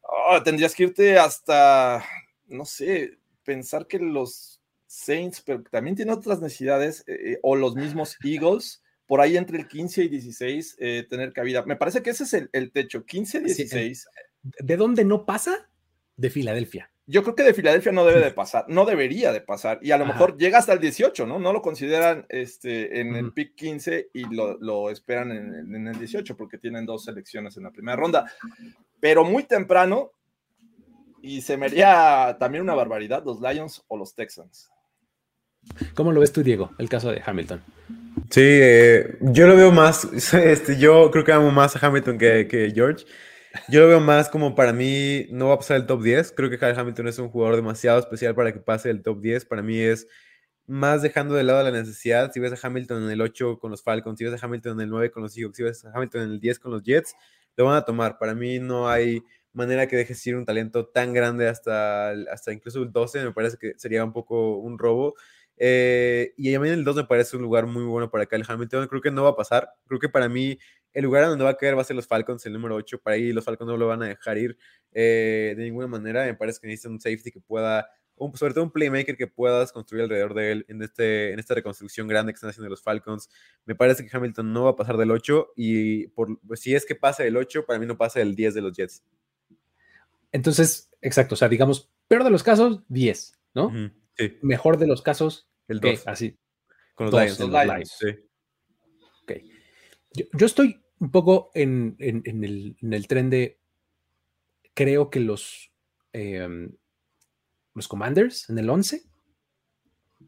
Oh, tendrías que irte hasta, no sé, pensar que los Saints, pero también tiene otras necesidades, eh, o los mismos Eagles, por ahí entre el 15 y 16, eh, tener cabida. Me parece que ese es el, el techo, 15 16. Sí, ¿De dónde no pasa? De Filadelfia. Yo creo que de Filadelfia no debe de pasar, no debería de pasar, y a lo Ajá. mejor llega hasta el 18, ¿no? No lo consideran este, en uh -huh. el pick 15 y lo, lo esperan en, en, el 18 porque tienen dos selecciones en la primera ronda, pero muy temprano, y se me haría también una barbaridad, los Lions o los Texans. ¿Cómo lo ves tú, Diego, el caso de Hamilton? Sí, eh, yo lo veo más, este, yo creo que amo más a Hamilton que, que, George. Yo lo veo más como para mí no va a pasar el top 10. Creo que Kyle Hamilton es un jugador demasiado especial para que pase el top 10. Para mí es más dejando de lado la necesidad. Si ves a Hamilton en el 8 con los Falcons, si ves a Hamilton en el 9 con los Seahawks, si ves a Hamilton en el 10 con los Jets, lo van a tomar. Para mí no hay manera que dejes ir un talento tan grande hasta, hasta incluso el 12. Me parece que sería un poco un robo. Eh, y a mí en el 2 me parece un lugar muy bueno para Kyle Hamilton. Creo que no va a pasar. Creo que para mí el lugar donde va a caer va a ser los Falcons, el número 8. Para ahí los Falcons no lo van a dejar ir eh, de ninguna manera. Me parece que necesitan un safety que pueda, un, sobre todo un playmaker que puedas construir alrededor de él en, este, en esta reconstrucción grande que están haciendo los Falcons. Me parece que Hamilton no va a pasar del 8 y por, pues, si es que pasa del 8, para mí no pasa del 10 de los Jets. Entonces, exacto, o sea, digamos, peor de los casos, 10, ¿no? Uh -huh. Sí. Mejor de los casos, el 2. Así. Con los Dos, Lions. Los Lions. Lions. Sí. Okay. Yo, yo, estoy un poco en, en, en, el, en, el, tren de. Creo que los. Eh, los Commanders en el 11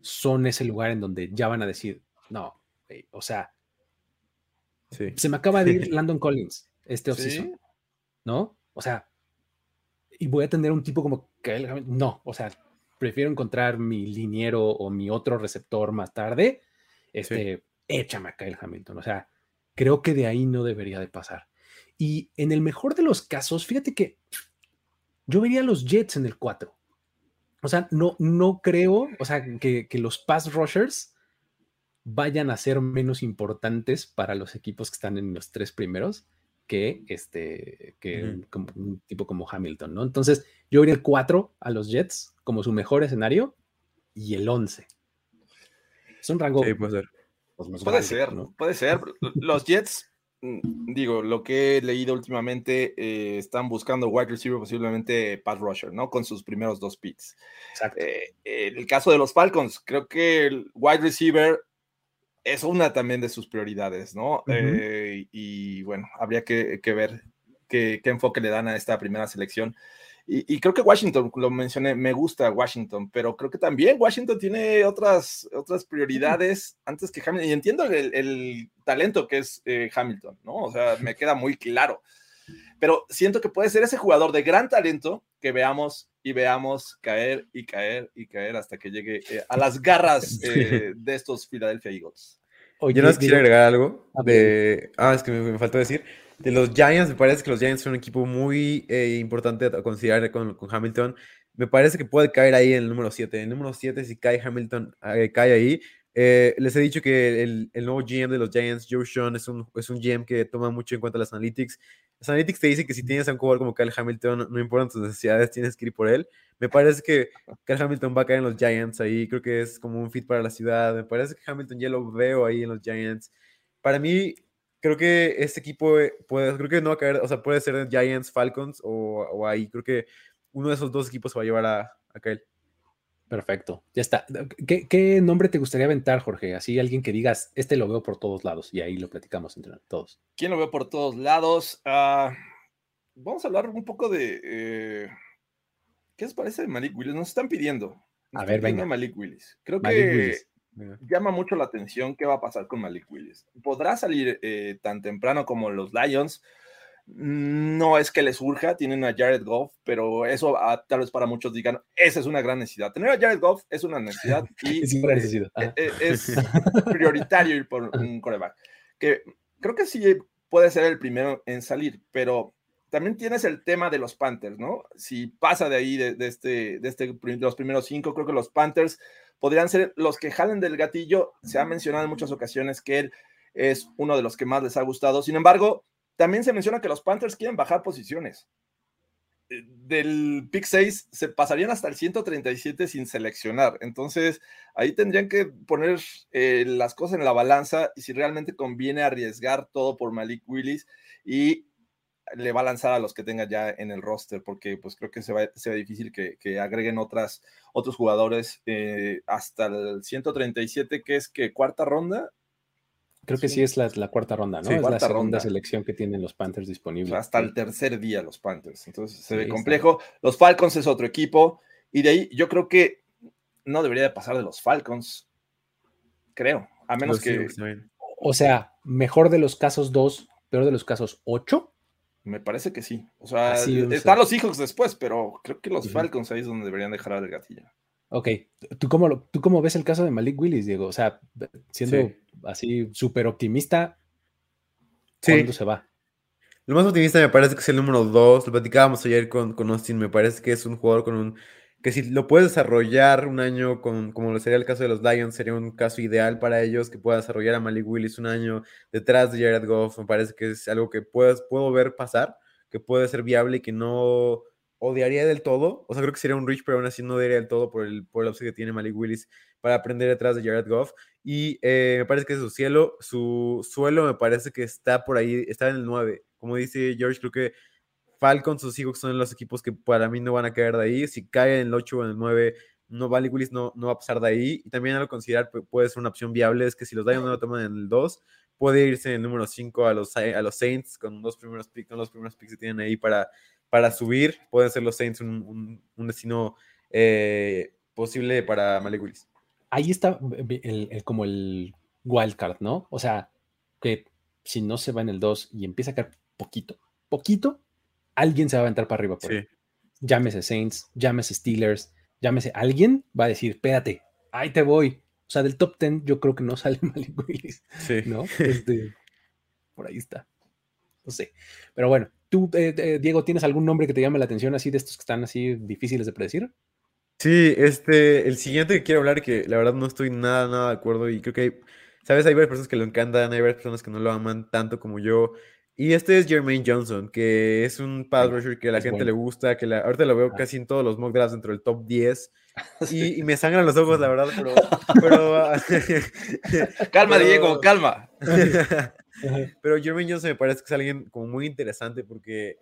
son ese lugar en donde ya van a decir, no, o sea, sí. se me acaba de ir Landon Collins este offseason, ¿Sí? ¿no? O sea, y voy a tener un tipo como que no, o sea, prefiero encontrar mi liniero o mi otro receptor más tarde, este, sí. échame a Kyle Hamilton. O sea, creo que de ahí no debería de pasar. Y en el mejor de los casos, fíjate que yo vería a los Jets en el 4. O sea, no, no creo, o sea, que, que los pass rushers vayan a ser menos importantes para los equipos que están en los tres primeros que este que uh -huh. como, un, tipo como Hamilton, ¿no? Entonces, yo iría el 4 a los Jets como su mejor escenario y el 11. Es un rango. Sí, puede ser. Pues puede grande, ser, ¿no? puede ser. Los Jets mm, digo, lo que he leído últimamente, eh, están buscando wide receiver, posiblemente Pat Rusher, ¿no? Con sus primeros dos picks. Exacto. Eh, en el caso de los Falcons, creo que el wide receiver es una también de sus prioridades, ¿no? Eh, y bueno, habría que, que ver qué, qué, enfoque le dan a esta primera selección. Y, y, creo que Washington, lo mencioné, me gusta Washington, pero creo que también Washington tiene otras, otras prioridades antes que Hamilton. Y entiendo el, el talento que es eh, Hamilton, ¿no? O sea, me queda muy claro. Pero siento que puede ser ese jugador de gran talento que veamos y veamos caer y caer y caer hasta que llegue eh, a las garras eh, de estos Philadelphia Eagles. Oye, Yo no quisiera agregar algo de... Ah, es que me, me faltó decir de los Giants, me parece que los Giants son un equipo muy eh, importante a considerar con, con, Hamilton. Me parece que puede caer ahí en el número 7. En el número 7, si cae Hamilton, eh, cae ahí. Eh, les he dicho que el, el, nuevo GM de los Giants, Joe Sean, es un, es un GM que toma mucho en cuenta las analytics. Las analytics te dicen que si tienes a un jugador como Kyle Hamilton, no importan tus necesidades, tienes que ir por él. Me parece que Kyle Hamilton va a caer en los Giants ahí. Creo que es como un fit para la ciudad. Me parece que Hamilton ya lo veo ahí en los Giants. Para mí, creo que este equipo eh, puede, creo que no va a caer, o sea, puede ser Giants, Falcons o, o ahí. Creo que uno de esos dos equipos va a llevar a, a Kyle. Perfecto, ya está. ¿Qué, ¿Qué, nombre te gustaría aventar, Jorge? Así alguien que digas, este lo veo por todos lados y ahí lo platicamos entre todos. ¿Quién lo veo por todos lados? Uh, vamos a hablar un poco de... Eh, ¿Qué les parece de Malik Willis? Nos están pidiendo. Nos a ver, venga. Malik Willis. Creo Malik que Willis. llama mucho la atención qué va a pasar con Malik Willis. ¿Podrá salir eh, tan temprano como los Lions? No es que les surja, tienen a Jared Goff, pero eso a, tal vez para muchos digan, esa es una gran necesidad. Tener a Jared Goff es una necesidad y es, necesidad. Es, es, prioritario ir por un coreback. Que creo que sí puede ser el primero en salir, pero también tienes el tema de los Panthers, ¿no? Si pasa de ahí, de, de este, de, este, de los primeros cinco, creo que los Panthers podrían ser los que jalen del gatillo. Se ha mencionado en muchas ocasiones que él es uno de los que más les ha gustado. Sin embargo, también se menciona que los Panthers quieren bajar posiciones. Del pick 6 se pasarían hasta el 137 sin seleccionar. Entonces, ahí tendrían que poner eh, las cosas en la balanza y si realmente conviene arriesgar todo por Malik Willis y le va a lanzar a los que tenga ya en el roster, porque pues creo que se va, se va difícil que, que, agreguen otras, otros jugadores eh, hasta el 137, que es que cuarta ronda. Creo que sí, sí es la, la, cuarta ronda, ¿no? Sí, es cuarta la segunda ronda. selección que tienen los Panthers sea, hasta el tercer día los Panthers. Entonces se sí, ve complejo. Está. Los Falcons es otro equipo. Y de ahí yo creo que no debería de pasar de los Falcons. Creo. A menos que. O sea, mejor de los casos 2, peor de los casos 8. Me parece que sí. O sea, Así, están o sea. los Seahawks después, pero creo que los uh -huh. Falcons ahí es donde deberían dejar el gatillo. Ok, ¿Tú cómo, lo, ¿tú cómo ves el caso de Malik Willis, Diego? O sea, siendo sí. así súper optimista, ¿cuándo sí. se va? Lo más optimista me parece que es el número 2. Lo platicábamos ayer con, con Austin. Me parece que es un jugador con un. que si lo puedes desarrollar un año, con, como lo sería el caso de los Lions, sería un caso ideal para ellos que pueda desarrollar a Malik Willis un año detrás de Jared Goff. Me parece que es algo que puedes, puedo ver pasar, que puede ser viable y que no odiaría del todo. O sea, creo que sería un reach, pero aún así no odiaría del todo por el, por el que tiene Malik Willis para aprender detrás de Jared Goff. Y eh, me parece que su cielo, su suelo me parece que está por ahí, está en el 9. Como dice George, creo que Falcons o Seahawks son los equipos que para mí no van a caer de ahí. Si cae en el 8 o en el 9, no, Malik Willis no, no va a pasar de ahí. Y también a lo considerar puede ser una opción viable, es que si los Lions no lo toman en el 2, puede irse en el número 5 a los, a los Saints con los primeros picks, con los primeros picks que tienen ahí para para subir, pueden ser los Saints un, un, un destino eh, posible para Malik Willis. Ahí está el, el, como el wildcard, ¿no? O sea, que si no se va en el 2 y empieza a caer poquito, poquito, alguien se va a aventar para arriba por sí. Llámese Saints, llámese Steelers, llámese alguien, va a decir, espérate, ahí te voy. O sea, del top 10 yo creo que no sale Malik Willis. Sí. ¿No? Este, por ahí está. No sé. Pero bueno, ¿Tú, eh, eh, Diego, tienes algún nombre que te llame la atención así de estos que están así difíciles de predecir? Sí, este, el siguiente que quiero hablar, que la verdad no estoy nada, nada de acuerdo y creo que, hay, sabes, hay varias personas que lo encantan, hay varias personas que no lo aman tanto como yo. Y este es Jermaine Johnson, que es un pass rusher que a la es gente bueno. le gusta, que la, ahorita lo veo casi en todos los mock drafts dentro del top 10. Y, y, me sangran los ojos, la verdad, pero... pero calma, pero... Diego, calma. Pero Jermaine Johnson me parece que es alguien como muy interesante porque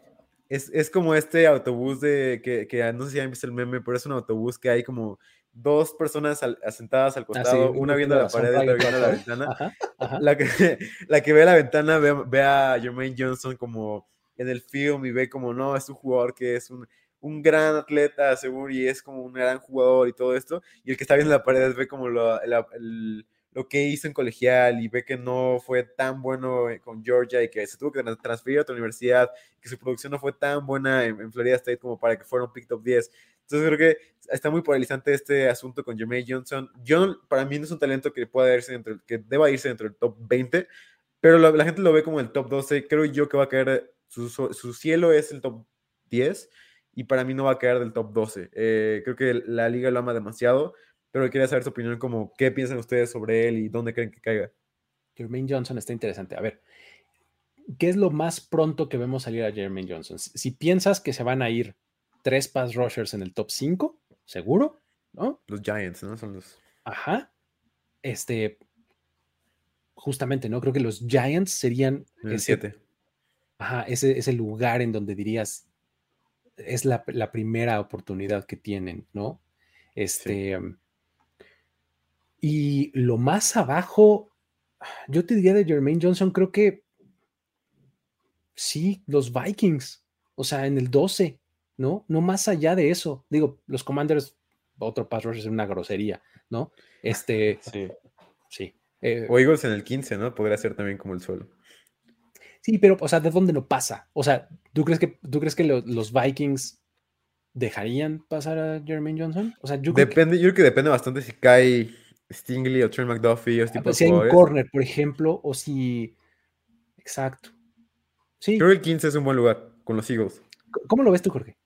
es, es como este autobús de que, que no sé si han visto el meme, pero es un autobús que hay como dos personas al- sentadas al Ah, costado, sí, una viendo la pared y otra viendo la ventana. Ajá, ajá. La que, la que ve la ventana ve, ve a Jermaine Johnson como en el film y ve como, no, es un jugador que es un, un gran atleta, seguro, y es como un gran jugador y todo esto. Y el que está viendo la pared ve como lo, la- el- lo que hizo en colegial y ve que no fue tan bueno eh, con Georgia y que se tuvo que tra- transferir a otra universidad, que su producción no fue tan buena en, en Florida State como para que fuera un pick top 10. Entonces creo que está muy polarizante este asunto con Jermaine Johnson. John, para mí, no es un talento que pueda irse dentro, que deba irse dentro del top 20, pero la, la gente lo ve como el top 12. Creo yo que va a caer, su- su cielo es el top 10 y para mí no va a caer del top 12. Eh, creo que la liga lo ama demasiado, pero quería saber su opinión como qué piensan ustedes sobre él y dónde creen que caiga. Jermaine Johnson está interesante. A ver, ¿qué es lo más pronto que vemos salir a Jermaine Johnson? Si, piensas que se van a ir tres pass rushers en el top 5, seguro, ¿no? Los Giants, ¿no? Son los... Ajá. Este, justamente, ¿no? Creo que los Giants serían el ese, 7. ajá, ese, ese lugar en donde dirías, es la, la primera oportunidad que tienen, ¿no? Este, y lo más abajo, yo te diría de Jermaine Johnson, creo que sí, los Vikings, o sea, en el 12, ¿no? No más allá de eso. Digo, los Commanders, otro pass rush es una grosería, ¿no? Este, Sí. sí. eh, O Eagles en el 15, ¿no? Podría ser también como el suelo. sí, pero, o sea, ¿de dónde no pasa? O sea, ¿tú crees que, ¿tú crees que lo- los Vikings dejarían pasar a Jermaine Johnson? O sea, yo creo que Depende, yo creo que depende bastante si cae Stingley o Trey McDuffie o este ah, tipo pues, de si hay un corner, por ejemplo, o si... Exacto. Sí, Creo que el 15 es un buen lugar con los Eagles. ¿cómo lo ves tú, Jorge?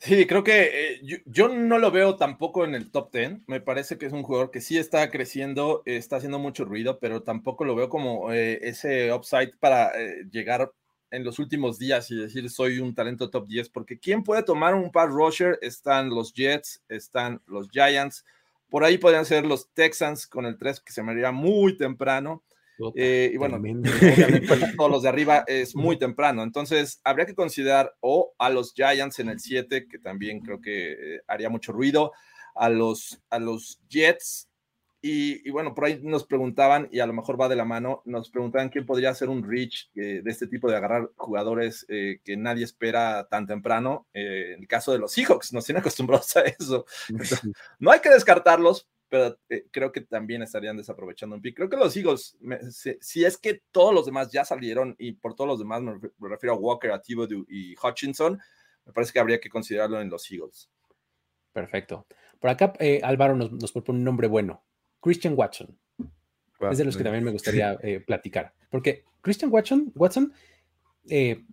Sí, creo que eh, yo, yo no lo veo tampoco en el top 10. Me parece que es un jugador que sí está creciendo, está haciendo mucho ruido, pero tampoco lo veo como eh, ese upside para eh, llegar en los últimos días y decir soy un talento top 10, porque ¿quién puede tomar un pass rusher? Están los Jets, están los Giants, por ahí podrían ser los Texans con el 3 que se me haría muy temprano. Eh, y bueno, obviamente todos los de arriba es muy temprano. Entonces, habría que considerar o a los Giants en el 7, que también creo que eh, haría mucho ruido, a los, a los Jets. Y, y bueno, por ahí nos preguntaban, y a lo mejor va de la mano, nos preguntaban quién podría ser un reach eh, de este tipo de agarrar jugadores eh, que nadie espera tan temprano. Eh, en el caso de los Seahawks, nos tienen acostumbrados a eso. No hay que descartarlos, pero eh, creo que también estarían desaprovechando un pick. Creo que los Eagles, me- si, si es que todos los demás ya salieron, y por todos los demás me, ref- me refiero a Walker, a Thibodeau y Hutchinson, me parece que habría que considerarlo en los Eagles. Perfecto. Por acá Álvaro nos, nos propone un nombre bueno. Christian Watson. Es de los que también me gustaría eh, platicar. Porque Christian Watson, Watson eh,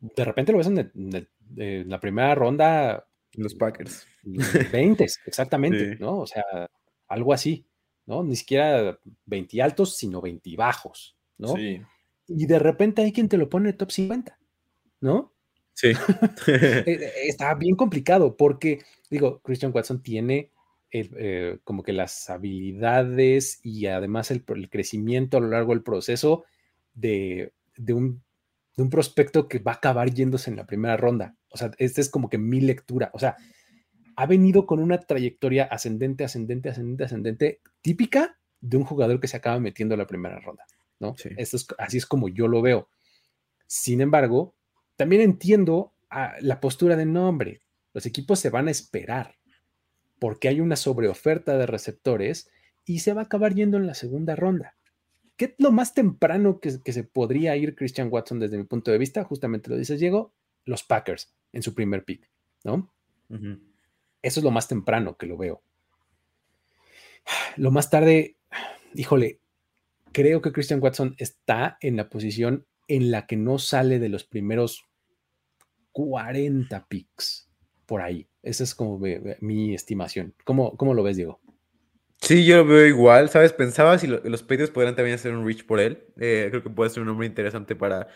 de repente lo ves en, la primera ronda Los Packers. 20, exactamente, Sí. ¿no? O sea, algo así, ¿no? Ni siquiera 20 altos, sino 20 bajos, ¿no? Sí. Y de repente hay quien te lo pone en el top 50, ¿no? Sí. Eh, está bien complicado porque, digo, Christian Watson tiene el, eh, como que las habilidades y además el, el crecimiento a lo largo del proceso de, de un, de un prospecto que va a acabar yéndose en la primera ronda. O sea, esta es como que mi lectura. O sea, ha venido con una trayectoria ascendente, ascendente, ascendente, ascendente, típica de un jugador que se acaba metiendo en la primera ronda, ¿no? Sí. Esto es, así es como yo lo veo. Sin embargo, también entiendo a la postura de nombre. Los equipos se van a esperar porque hay una sobreoferta de receptores y se va a acabar yendo en la segunda ronda. ¿Qué es lo más temprano que, que se podría ir Christian Watson desde mi punto de vista? Justamente lo dices, Diego, los Packers en su primer pick, ¿no? Eso es lo más temprano que lo veo. Lo más tarde, híjole, creo que Christian Watson está en la posición en la que no sale de los primeros 40 picks por ahí. Esa es como mi, mi estimación. ¿Cómo, ¿Cómo lo ves, Diego? Sí, yo lo veo igual, ¿sabes? Pensaba si lo- los Patriots podrían también hacer un reach por él. Eh, creo que puede ser un nombre interesante para,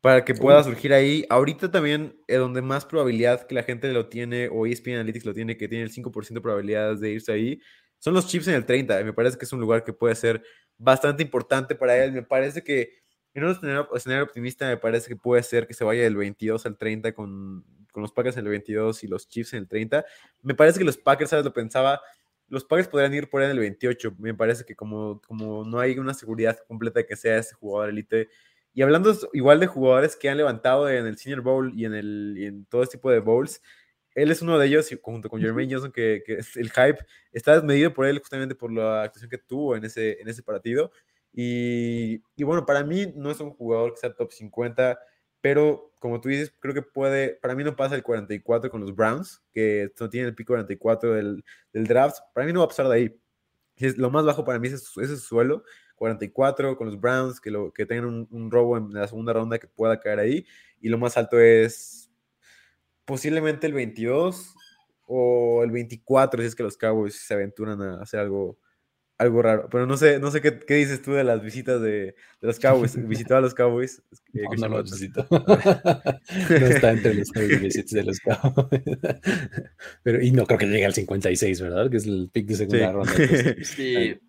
para que pueda Uh. surgir ahí. Ahorita también, eh, donde más probabilidad que la gente lo tiene, o ESPN Analytics lo tiene, que tiene el 5% de probabilidades de irse ahí, son los Chips en el 30. Me parece que es un lugar que puede ser bastante importante para él. Me parece que en un escenario, escenario optimista me parece que puede ser que se vaya del 22 al 30 con, con los Packers en el 22 y los Chiefs en el 30. Me parece que los Packers, ¿sabes? Lo pensaba, los Packers podrían ir por ahí en el 28. Me parece que como, como no hay una seguridad completa de que sea ese jugador elite. Y hablando igual de jugadores que han levantado en el Senior Bowl y en, el, y en todo este tipo de bowls, él es uno de ellos, junto con Jermaine Johnson, que, que, el hype está desmedido por él justamente por la actuación que tuvo en ese, en ese partido. Y, y, bueno, para mí no es un jugador que sea top 50, pero como tú dices, creo que puede, para mí no pasa el 44 con los Browns, que no tienen el pico 44 del, draft, para mí no va a pasar de ahí. Lo más bajo para mí es ese suelo, 44 con los Browns, que, lo, que tengan un, un robo en la segunda ronda que pueda caer ahí, y lo más alto es posiblemente el 22 o el 24 si es que los Cowboys se aventuran a hacer algo, algo raro. Pero no sé, no sé qué, qué dices tú de las visitas de, de los Cowboys. ¿Visitó a los Cowboys? Eh, no, no los visitó. no está entre los visitas de los Cowboys. Pero, y no creo que llegue al 56, ¿verdad? Que es el pick de segunda sí. ronda. Entonces, sí.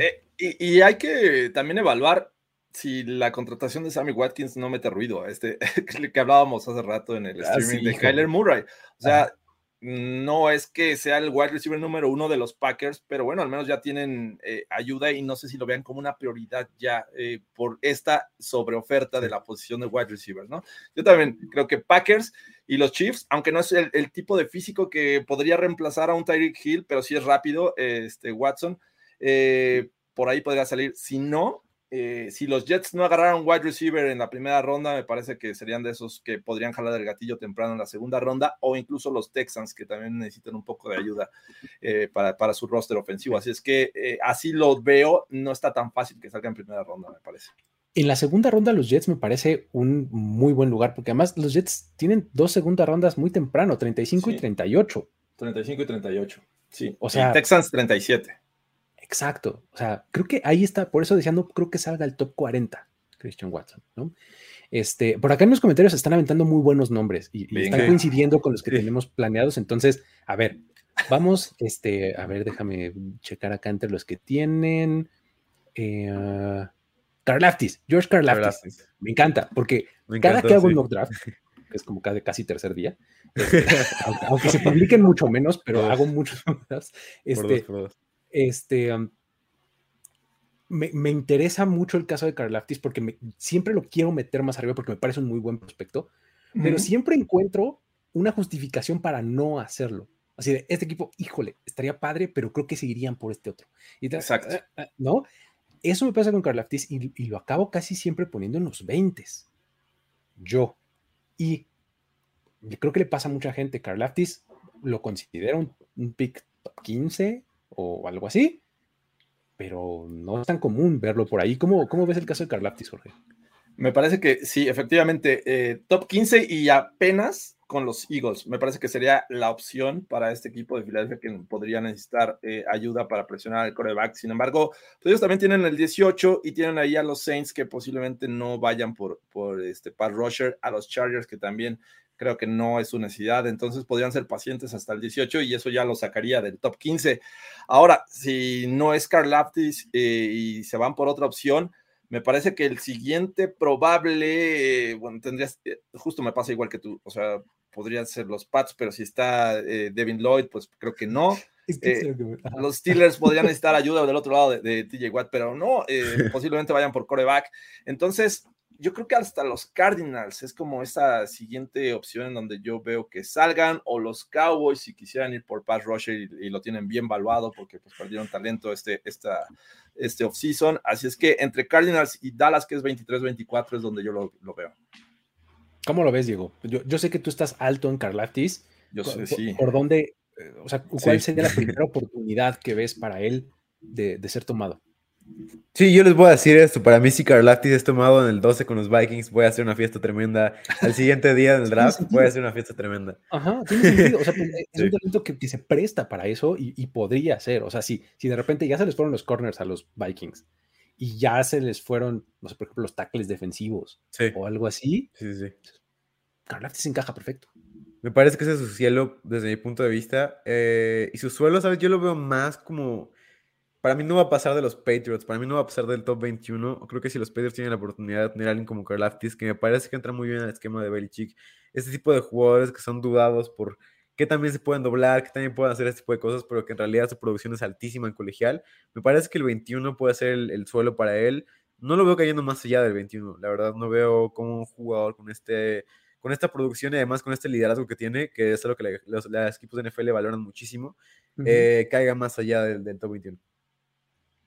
eh, y, y, hay que también evaluar si la contratación de Sammy Watkins no mete ruido, este que hablábamos hace rato en el streaming ah, sí, de Kyler Murray. O sea, Ajá. No es que sea el wide receiver número uno de los Packers, pero bueno, al menos ya tienen eh, ayuda y no sé si lo vean como una prioridad ya eh, por esta sobreoferta de la posición de wide receiver, ¿no? Yo también creo que Packers y los Chiefs, aunque no es el, el tipo de físico que podría reemplazar a un Tyreek Hill, pero sí es rápido, este Watson, eh, por ahí podría salir. Si no, eh, si los Jets no agarraran wide receiver en la primera ronda, me parece que serían de esos que podrían jalar el gatillo temprano en la segunda ronda, o incluso los Texans, que también necesitan un poco de ayuda eh, para, para, su roster ofensivo. Así es que eh, así lo veo, no está tan fácil que salga en primera ronda, me parece. En la segunda ronda, los Jets me parece un muy buen lugar, porque además los Jets tienen dos segundas rondas muy temprano, 35 sí. y 38. 35 y 38, sí. O sea, y Texans 37. Exacto. O sea, creo que ahí está, por eso decía, no creo que salga el top 40, Christian Watson, ¿no? Este, por acá en los comentarios están aventando muy buenos nombres y, y están coincidiendo con los que tenemos planeados. Entonces, a ver, vamos, este, a ver, déjame checar acá entre los que tienen. Eh, uh, Karlaftis, George Karlaftis. Me encanta, porque Me cada que hago sí. un mock draft, que es como cada, casi tercer día, este, aunque, aunque, se publiquen mucho menos, pero hago muchos mock drafts. Este, por dos, por dos este, um, me, me, interesa mucho el caso de Karlaftis porque me, siempre lo quiero meter más arriba porque me parece un muy buen prospecto, uh -huh. pero siempre encuentro una justificación para no hacerlo. Así de, este equipo, híjole, estaría padre, pero creo que seguirían por este otro. Y te, Exacto. Uh, ¿No? Eso me pasa con Karlaftis y, y, lo acabo casi siempre poniendo en los 20. Yo. Y creo que le pasa a mucha gente. Karlaftis lo considera un, un pick top 15, o algo así, pero no es tan común verlo por ahí. ¿Cómo, cómo ves el caso de Karlaftis, Jorge? Me parece que sí, efectivamente, eh, top 15 y apenas con los Eagles. Me parece que sería la opción para este equipo de Filadelfia que podría necesitar eh, ayuda para presionar al coreback. Sin embargo, pues ellos también tienen el 18 y tienen ahí a los Saints que posiblemente no vayan por, por este Pat Rusher, a los Chargers que también creo que no es su necesidad, entonces podrían ser pacientes hasta el 18 y eso ya lo sacaría del top 15. Ahora, si no es Carl Aptis eh, y se van por otra opción, me parece que el siguiente probable, eh, bueno, tendrías, eh, justo me pasa igual que tú, o sea, podrían ser los Pats, pero si está eh, Devin Lloyd, pues creo que no. Eh, los Steelers podrían necesitar ayuda del otro lado de, de TJ Watt, pero no, eh, posiblemente vayan por coreback. Entonces, yo creo que hasta los Cardinals es como esa siguiente opción en donde yo veo que salgan, o los Cowboys si quisieran ir por Pass Rusher y, y, lo tienen bien valuado porque pues perdieron talento este, esta, este offseason. Así es que entre Cardinals y Dallas, que es 23-24, es donde yo lo, lo, veo. ¿Cómo lo ves, Diego? Yo, yo sé que tú estás alto en Carlaftis. Yo sé, por, sí. ¿Por dónde, eh, o sea, cuál sí. sería la primera oportunidad que ves para él de, de ser tomado? Sí, yo les voy a decir esto. Para mí, si Karlaftis es tomado en el 12 con los Vikings, voy a hacer una fiesta tremenda. Al siguiente día del draft, voy a hacer una fiesta tremenda. Ajá, tiene sentido. O sea, pues, es sí. un talento que, que, se presta para eso y, y, podría ser. O sea, si, si de repente ya se les fueron los corners a los Vikings y ya se les fueron, no sé, por ejemplo, los tackles defensivos sí. o algo así, sí, sí. Karlaftis encaja perfecto. Me parece que ese es su cielo desde mi punto de vista. Eh, y su suelo, ¿sabes? Yo lo veo más como para mí no va a pasar de los Patriots, para mí no va a pasar del top 21. Creo que si los Patriots tienen la oportunidad de tener a alguien como Karlaftis, que me parece que entra muy bien al esquema de Belichick, este tipo de jugadores que son dudados por que también se pueden doblar, que también pueden hacer este tipo de cosas, pero que en realidad su producción es altísima en colegial. Me parece que el 21 puede ser el, suelo para él. No lo veo cayendo más allá del 21, la verdad no veo como un jugador con este con esta producción y además con este liderazgo que tiene, que es algo que los, equipos de NFL valoran muchísimo, eh, caiga más allá del, del top 21.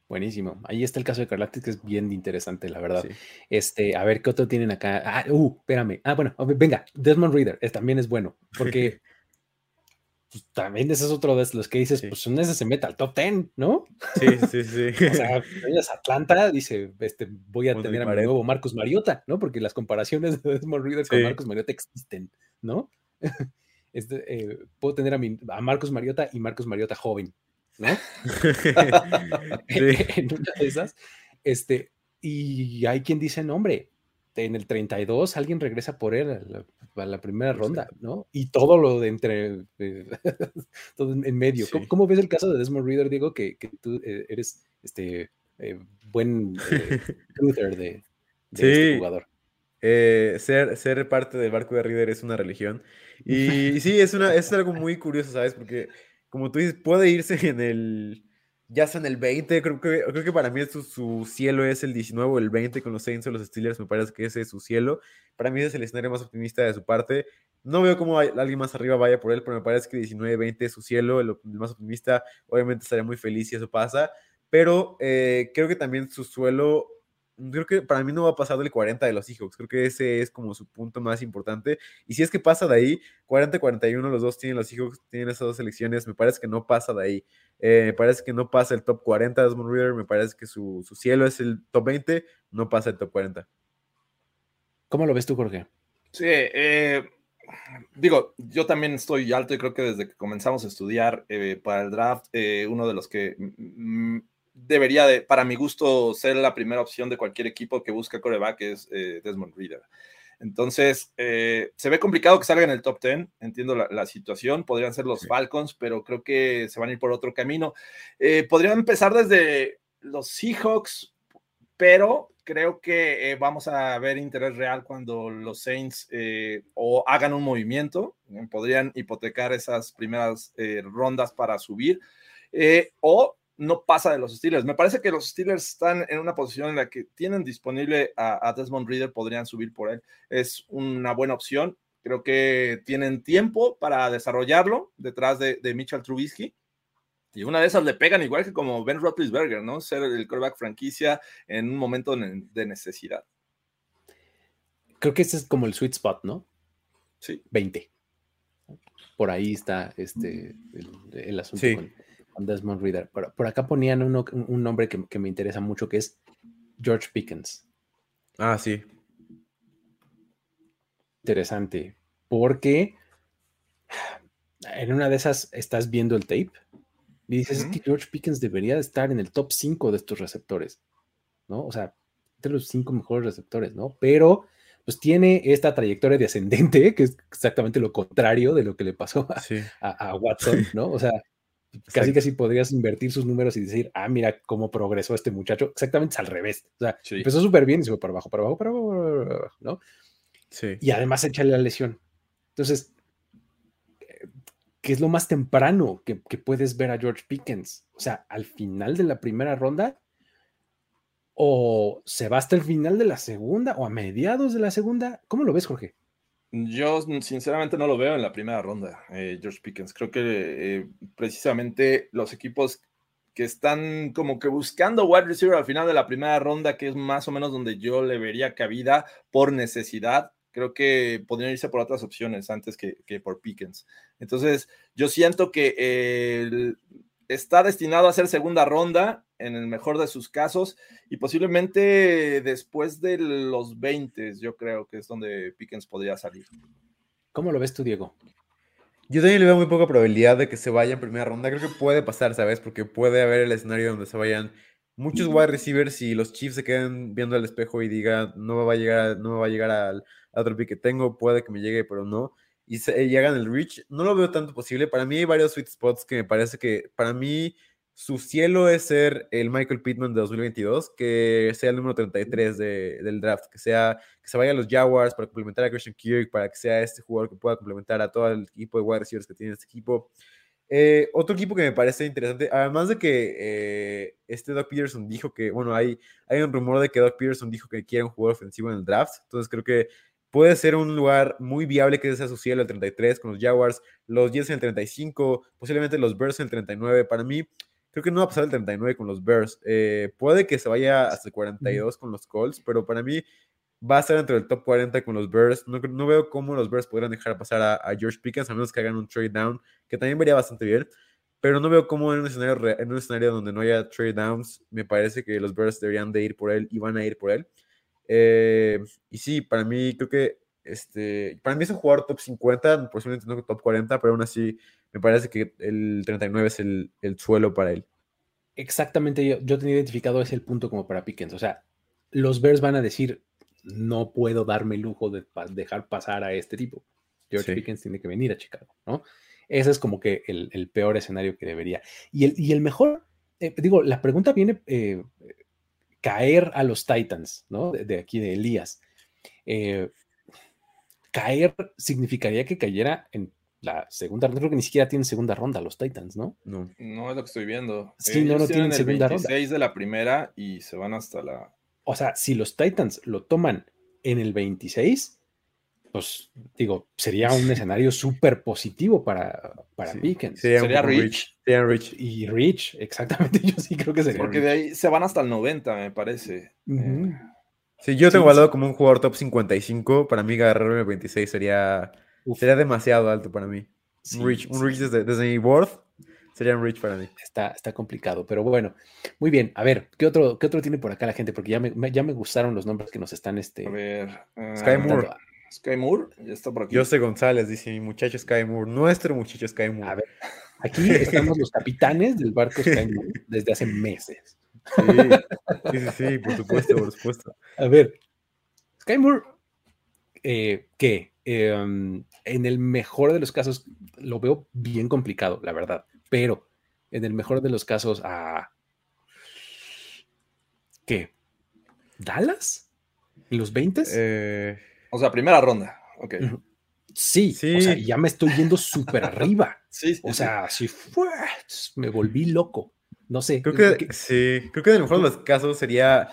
Buenísimo. Ahí está el caso de Carlactis, que es bien interesante, la verdad. Este, a ver qué otro tienen acá. Ah, uh, espérame. Ah, bueno, venga, Desmond Reader también es bueno, porque pues, también ese es otro de los que dices, pues un ese se mete al top 10, ¿no? Sí, sí, sí. o sea, es Atlanta, dice, este, voy a tener a mi nuevo Marcos Mariota, ¿no? Porque las comparaciones de Desmond Reader con Marcos Mariota existen, ¿no? Este, eh, puedo tener a, mi, a Marcos Mariota y Marcos Mariota joven, ¿no? en una de esas. Este, y hay quien dice, no, hombre, en el 32 alguien regresa por él a la, primera ronda, ¿no? Y todo lo de entre, todo en medio. ¿Cómo, ves el caso de Desmond Reader, Diego, que, tú eh, eres este eh, buen eh, de, este jugador? ser, ser parte del barco de Reader es una religión. Y, sí, es, una, es algo muy curioso, ¿sabes? Porque como tú dices, puede irse en el, ya sea en el 20, creo que, creo que para mí su, cielo es el 19 o el 20 con los Saints o los Steelers, me parece que ese es su cielo. Para mí es el escenario más optimista de su parte. No veo cómo alguien más arriba vaya por él, pero me parece que 19-20 es su cielo, el, más optimista. Obviamente estaría muy feliz si eso pasa, pero eh, creo que también su suelo creo que para mí no va a pasar del 40 de los Seahawks. Creo que ese es como su punto más importante. Y si es que pasa de ahí, 40-41, los dos tienen los Seahawks, tienen esas dos selecciones. Me parece que no pasa de ahí. Eh, me parece que no pasa el top 40 de Desmond Reader. Me parece que su, cielo es el top 20, no pasa el top 40. ¿Cómo lo ves tú, Jorge? Sí, eh, digo, yo también estoy alto y creo que desde que comenzamos a estudiar eh, para el draft, uno de los que debería, de, para mi gusto, ser la primera opción de cualquier equipo que busca coreback es eh, Desmond Reader. Entonces, eh, se ve complicado que salga en el top 10, entiendo la, situación, podrían ser los Falcons, pero creo que se van a ir por otro camino. Eh, podrían empezar desde los Seahawks, pero creo que vamos a ver interés real cuando los Saints o hagan un movimiento, podrían hipotecar esas primeras rondas para subir, o no pasa de los Steelers. Me parece que los Steelers están en una posición en la que tienen disponible a, Desmond Reader, podrían subir por él. Es una buena opción. Creo que tienen tiempo para desarrollarlo detrás de, Mitchell Trubisky. Y una de esas le pegan igual que como Ben Roethlisberger, ¿no? Ser el quarterback franquicia en un momento de necesidad. Creo que ese es como el sweet spot, ¿no? Sí. 20. Por ahí está este, el, asunto Desmond Reader. Por, acá ponían un nombre que, me interesa mucho, que es George Pickens. Ah, sí. Interesante, porque en una de esas estás viendo el tape y dices que George Pickens debería estar en el top 5 de estos receptores, ¿no? O sea, entre los cinco mejores receptores, ¿no? Pero pues tiene esta trayectoria descendente, que es exactamente lo contrario de lo que le pasó a Watson, ¿no? O sea, Casi que si podrías invertir sus números y decir, ah, mira cómo progresó este muchacho. Exactamente es al revés. O sea, empezó súper bien y se fue para abajo, para abajo, para abajo, ¿no? Sí. Y además echarle la lesión. Entonces, ¿qué es lo más temprano que, que, puedes ver a George Pickens? O sea, al final de la primera ronda, o se va hasta el final de la segunda, o a mediados de la segunda. ¿Cómo lo ves, Jorge? Yo sinceramente no lo veo en la primera ronda, eh, George Pickens. Creo que eh, precisamente los equipos que están como que buscando wide receiver al final de la primera ronda, que es más o menos donde yo le vería cabida por necesidad, creo que podrían irse por otras opciones antes que, que por Pickens. Entonces, yo siento que el, está destinado a ser segunda ronda en el mejor de sus casos y posiblemente después de los 20, yo creo que es donde Pickens podría salir. ¿Cómo lo ves tú, Diego? Yo también le veo muy poca probabilidad de que se vaya en primera ronda. Creo que puede pasar, ¿sabes? Porque puede haber el escenario donde se vayan muchos wide receivers y los Chiefs se queden viendo al espejo y digan, no me va a llegar, no me va a llegar al, otro pick que tengo, puede que me llegue, pero no y, se, llegan el reach. No lo veo tanto posible. Para mí hay varios sweet spots que me parece que, para mí, su cielo es ser el Michael Pittman de 2022, que sea el número 33 de, del draft, que sea que se vaya a los Jaguars para complementar a Christian Kirk, para que sea este jugador que pueda complementar a todo el equipo de wide receivers que tiene este equipo. Eh, otro equipo que me parece interesante, además de que eh, este Doug Peterson dijo que, bueno, hay, hay un rumor de que Doug Peterson dijo que quiere un jugador ofensivo en el draft, entonces creo que puede ser un lugar muy viable que sea su cielo el 33 con los Jaguars, los Jets en el 35, posiblemente los Bears en el 39. Para mí, creo que no va a pasar el 39 con los Bears. Eh, puede que se vaya hasta el 42 con los Colts, pero para mí va a estar entre el top 40 con los Bears. No, no veo cómo los Bears podrían dejar pasar a, George Pickens, a menos que hagan un trade down, que también vería bastante bien. Pero no veo cómo en un escenario, en un escenario donde no haya trade downs, me parece que los Bears deberían de ir por él y van a ir por él. Eh, y sí, para mí creo que este, para mí es un jugador top 50, posiblemente no top 40, pero aún así me parece que el 39 es el, suelo para él. Exactamente, yo, yo tenía identificado ese el punto como para Pickens. O sea, los Bears van a decir, no puedo darme el lujo de dejar pasar a este tipo. George Pickens tiene que venir a Chicago, ¿no? Ese es como que el, peor escenario que debería. Y el, y el mejor, eh, digo, la pregunta viene eh, caer a los Titans, ¿no? De, aquí de Elías. Eh, caer significaría que cayera en la segunda ronda. Creo que ni siquiera tienen segunda ronda los Titans, ¿no? No, no es lo que estoy viendo. Sí, no, no tienen, segunda ronda. 26 de la primera y se van hasta la. O sea, si los Titans lo toman en el 26, pues digo, sería un escenario súper positivo para, para Pickens. Sería, Rich. Sería Rich. Y Rich, exactamente. Yo sí creo que sería. Porque de ahí se van hasta el 90, me parece. Sí, yo tengo valorado como un jugador top 55. Para mí, agarrarlo en el 26 sería, sería demasiado alto para mí. un Rich, un rich desde, desde, mi board sería un Rich para mí. Está, está complicado, pero bueno. Muy bien. A ver, ¿qué otro, qué otro tiene por acá la gente? Porque ya me, ya me gustaron los nombres que nos están. Este, a ver. Uh, Sky Moore. Sky Moore, ya está por aquí. José González dice: Mi muchacho Sky Moore, nuestro muchacho Sky Moore. A ver, aquí estamos los capitanes del barco Sky Moore desde hace meses. Sí, sí, sí, por supuesto, por supuesto. A ver, Sky Moore, eh, ¿qué? Em, en el mejor de los casos, lo veo bien complicado, la verdad, pero en el mejor de los casos, a. ¿Qué? ¿Dallas? ¿En los 20? Eh, o sea, primera ronda. Ok. Sí, sí, o sea, ya me estoy yendo súper arriba. Sí, o sea, si fue, me volví loco. No sé. Creo que, sí, creo que en el mejor de los casos sería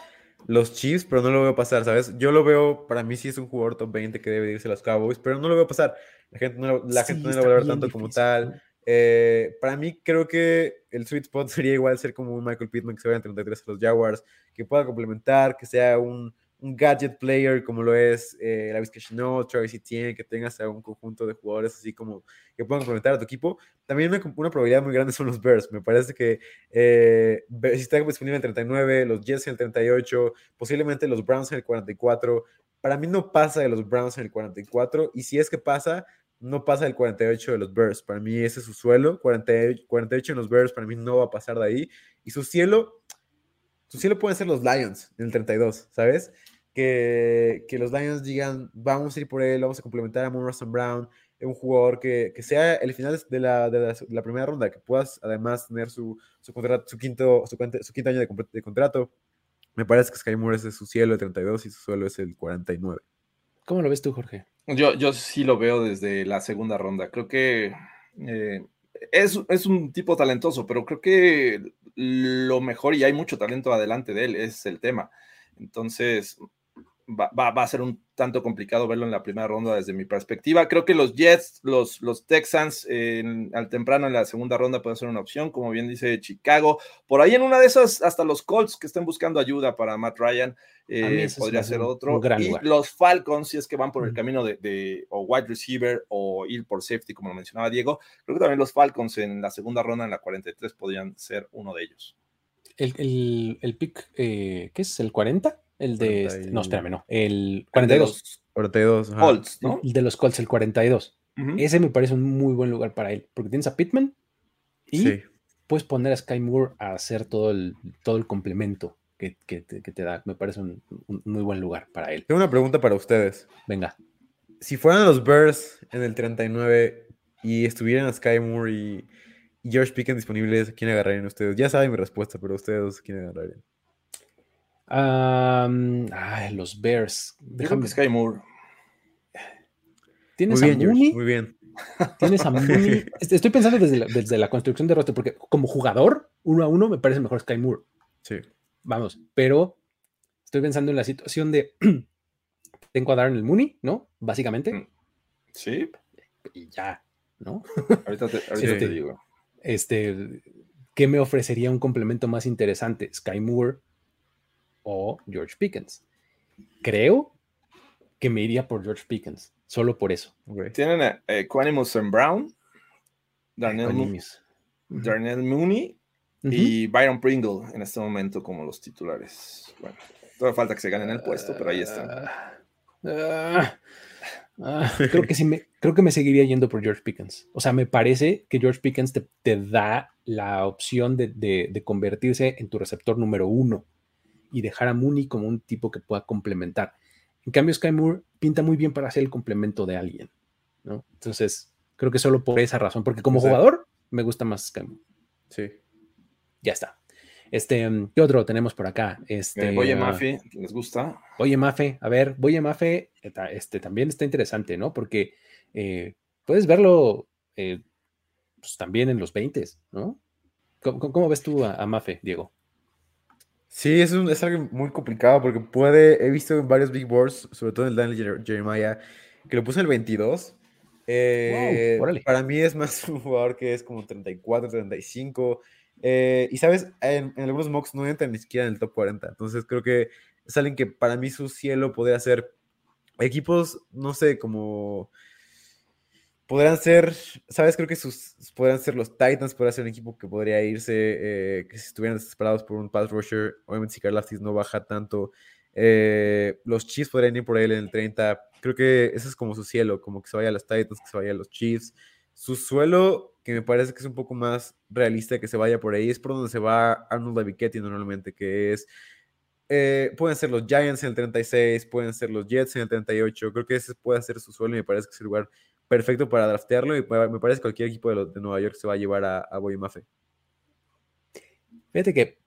los Chiefs, pero no lo veo pasar, ¿sabes? Yo lo veo, para mí sí es un jugador top 20 que debe irse a los Cowboys, pero no lo veo pasar. La gente no, la gente no lo va a ver tanto como tal. Eh, para mí creo que el sweet spot sería igual ser como un Michael Pittman que se vaya en 33 a los Jaguars, que pueda complementar, que sea un un gadget player como lo es eh, la Vizca Chanel, Travis Etienne, que tengas a un conjunto de jugadores así como que puedan complementar a tu equipo. También una, probabilidad muy grande son los Bears. Me parece que eh, si está disponible en el 39, los Jets en el 38, posiblemente los Browns en el 44. Para mí no pasa de los Browns en el 44 y si es que pasa, no pasa el 48 de los Bears. Para mí ese es su suelo. 48, 48 en los Bears para mí no va a pasar de ahí. Y su cielo su cielo pueden ser los Lions en el 32, ¿sabes? Que, que, los Lions digan, vamos a ir por él, vamos a complementar a Moon Brown, un jugador que, que, sea el final de la, de, la, primera ronda, que puedas además tener su, su, contrato, su, quinto, su, su quinto año de, de, contrato. Me parece que Sky Moore es su cielo el 32 y su suelo es el 49. ¿Cómo lo ves tú, Jorge? Yo, yo sí lo veo desde la segunda ronda. Creo que eh, es, es, un tipo talentoso, pero creo que lo mejor, y hay mucho talento adelante de él, es el tema. Entonces, va, va, a ser un tanto complicado verlo en la primera ronda desde mi perspectiva. Creo que los Jets, los, los Texans, al temprano en la segunda ronda puede ser una opción, como bien dice Chicago. Por ahí en una de esas, hasta los Colts que estén buscando ayuda para Matt Ryan, eh, podría ser otro. y los Falcons, si es que van por el camino de, o wide receiver o ir por safety, como lo mencionaba Diego, creo que también los Falcons en la segunda ronda, en la 43, podrían ser uno de ellos. El, el, pick, eh, ¿qué es? ¿El 40? El de. Este, no, espérame, no. El 42. 42. Colts, ¿no? El de los Colts, el 42. Ese me parece un muy buen lugar para él, porque tienes a Pittman y puedes poner a Sky Moore a hacer todo el, todo el complemento que, que, te, da. Me parece un, muy buen lugar para él. Tengo una pregunta para ustedes. Venga. Si fueran los Bears en el 39 y estuvieran a Sky Moore y, George Pickens disponibles, ¿a quién agarrarían ustedes? Ya saben mi respuesta, pero ustedes, ¿quién agarrarían? Ay, los Bears. Déjame. que Sky Moore. ¿Tienes Muy a George, Mooney? muy bien. Tienes a Mooney. Est- Estoy pensando desde la, desde la construcción de roster, porque como jugador, uno a uno, me parece mejor Sky Moore. Sí. Vamos, pero estoy pensando en la situación de tengo a Darren el Mooney, ¿no? Básicamente, Mm. Sí, y ya, ¿no? ahorita te, ahorita Sí. te digo. Este, ¿qué me ofrecería un complemento más interesante? ¿Sky Moore o George Pickens? Creo que me iría por George Pickens, solo por eso. Tienen a eh, Quanimus and Brown, Darnell, Mo- Equanimus. Darnell Mooney Ujú. y Byron Pringle en este momento como los titulares. Bueno, todavía falta que se ganen el puesto, pero ahí están. Ah, ah, ah, creo que sí me, creo que me seguiría yendo por George Pickens. O sea, me parece que George Pickens te, te da la opción de, de- de convertirse en tu receptor número uno y dejar a Mooney como un tipo que pueda complementar. En cambio, Sky Moore pinta muy bien para ser el complemento de alguien, ¿no? Entonces, creo que solo por esa razón, porque como jugador me gusta más Sky Moore. Sí. Ya está. Este, ¿qué otro tenemos por acá? Este, Eh, Oye, Mafi, ¿les gusta? Oye, Mafe, a ver, Oye, Mafe, este, también está interesante, ¿no? Porque eh, puedes verlo eh, pues, también en los 20, ¿no? ¿Cómo, cómo- cómo ves tú a, a Mafe, Diego? Sí, es, un- es algo muy complicado porque puede, he visto en varios big boards, sobre todo en el Daniel Jer- Jeremiah, que lo puso en el 22. Eh, para mí es más un jugador que es como 34, 35. eh, y sabes, en, en algunos mocks no entra ni siquiera en el top 40. Entonces creo que es alguien que para mí su cielo podría ser equipos, no sé, como podrían ser, ¿sabes? Creo que sus podrían ser los Titans, podría ser un equipo que podría irse, eh, que si estuvieran desesperados por un pass rusher, obviamente si Karlaftis no baja tanto, eh, los Chiefs podrían ir por él en el 30, creo que ese es como su cielo, como que se vaya a los Titans, que se vaya a los Chiefs, su suelo, que me parece que es un poco más realista que se vaya por ahí, es por donde se va Arnold Abichetti normalmente, que es eh, pueden ser los Giants en el 36, pueden ser los Jets en el 38. Creo que ese puede ser su suelo y me parece que es el lugar perfecto para draftearlo. Y me parece que cualquier equipo de, los- de Nueva York se va a llevar a, a Boy Mafe. Fíjate que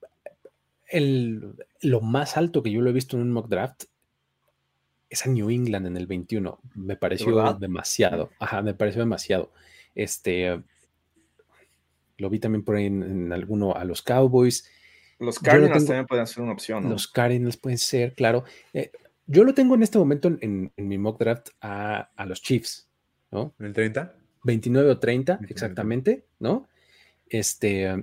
el, lo más alto que yo lo he visto en un mock draft es a New England en el 21. Me pareció verdad? demasiado. Ajá, me pareció demasiado. Este, lo vi también por ahí en, en alguno a los Cowboys. Los lo Cardinals tengo- también pueden ser una opción, ¿no? Los Cardinals pueden ser, claro. Eh, yo lo tengo en este momento en, en- en mi mock draft a, a los Chiefs, ¿no? ¿En el 30? 29 o 30, 29. exactamente, ¿no? Este,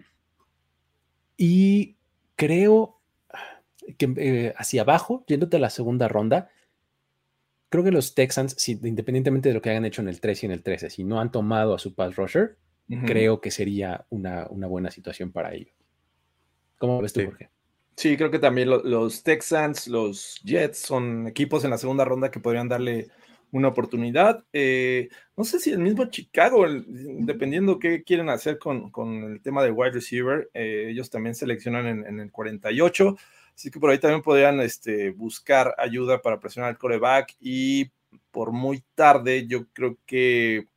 y creo que eh, hacia abajo, yéndote a la segunda ronda, creo que los Texans, si- independientemente de lo que hayan hecho en el 3 y en el 13, si no han tomado a su pass rusher, creo que sería una, una buena situación para ellos. ¿Cómo ves tú, Sí. Jorge? Sí, creo que también lo- los Texans, los Jets son equipos en la segunda ronda que podrían darle una oportunidad. Eh, no sé si el mismo Chicago, el- dependiendo qué quieren hacer con, con el tema de wide receiver, eh, ellos también seleccionan en, en el 48, así que por ahí también podrían este, buscar ayuda para presionar al coreback y por muy tarde yo creo que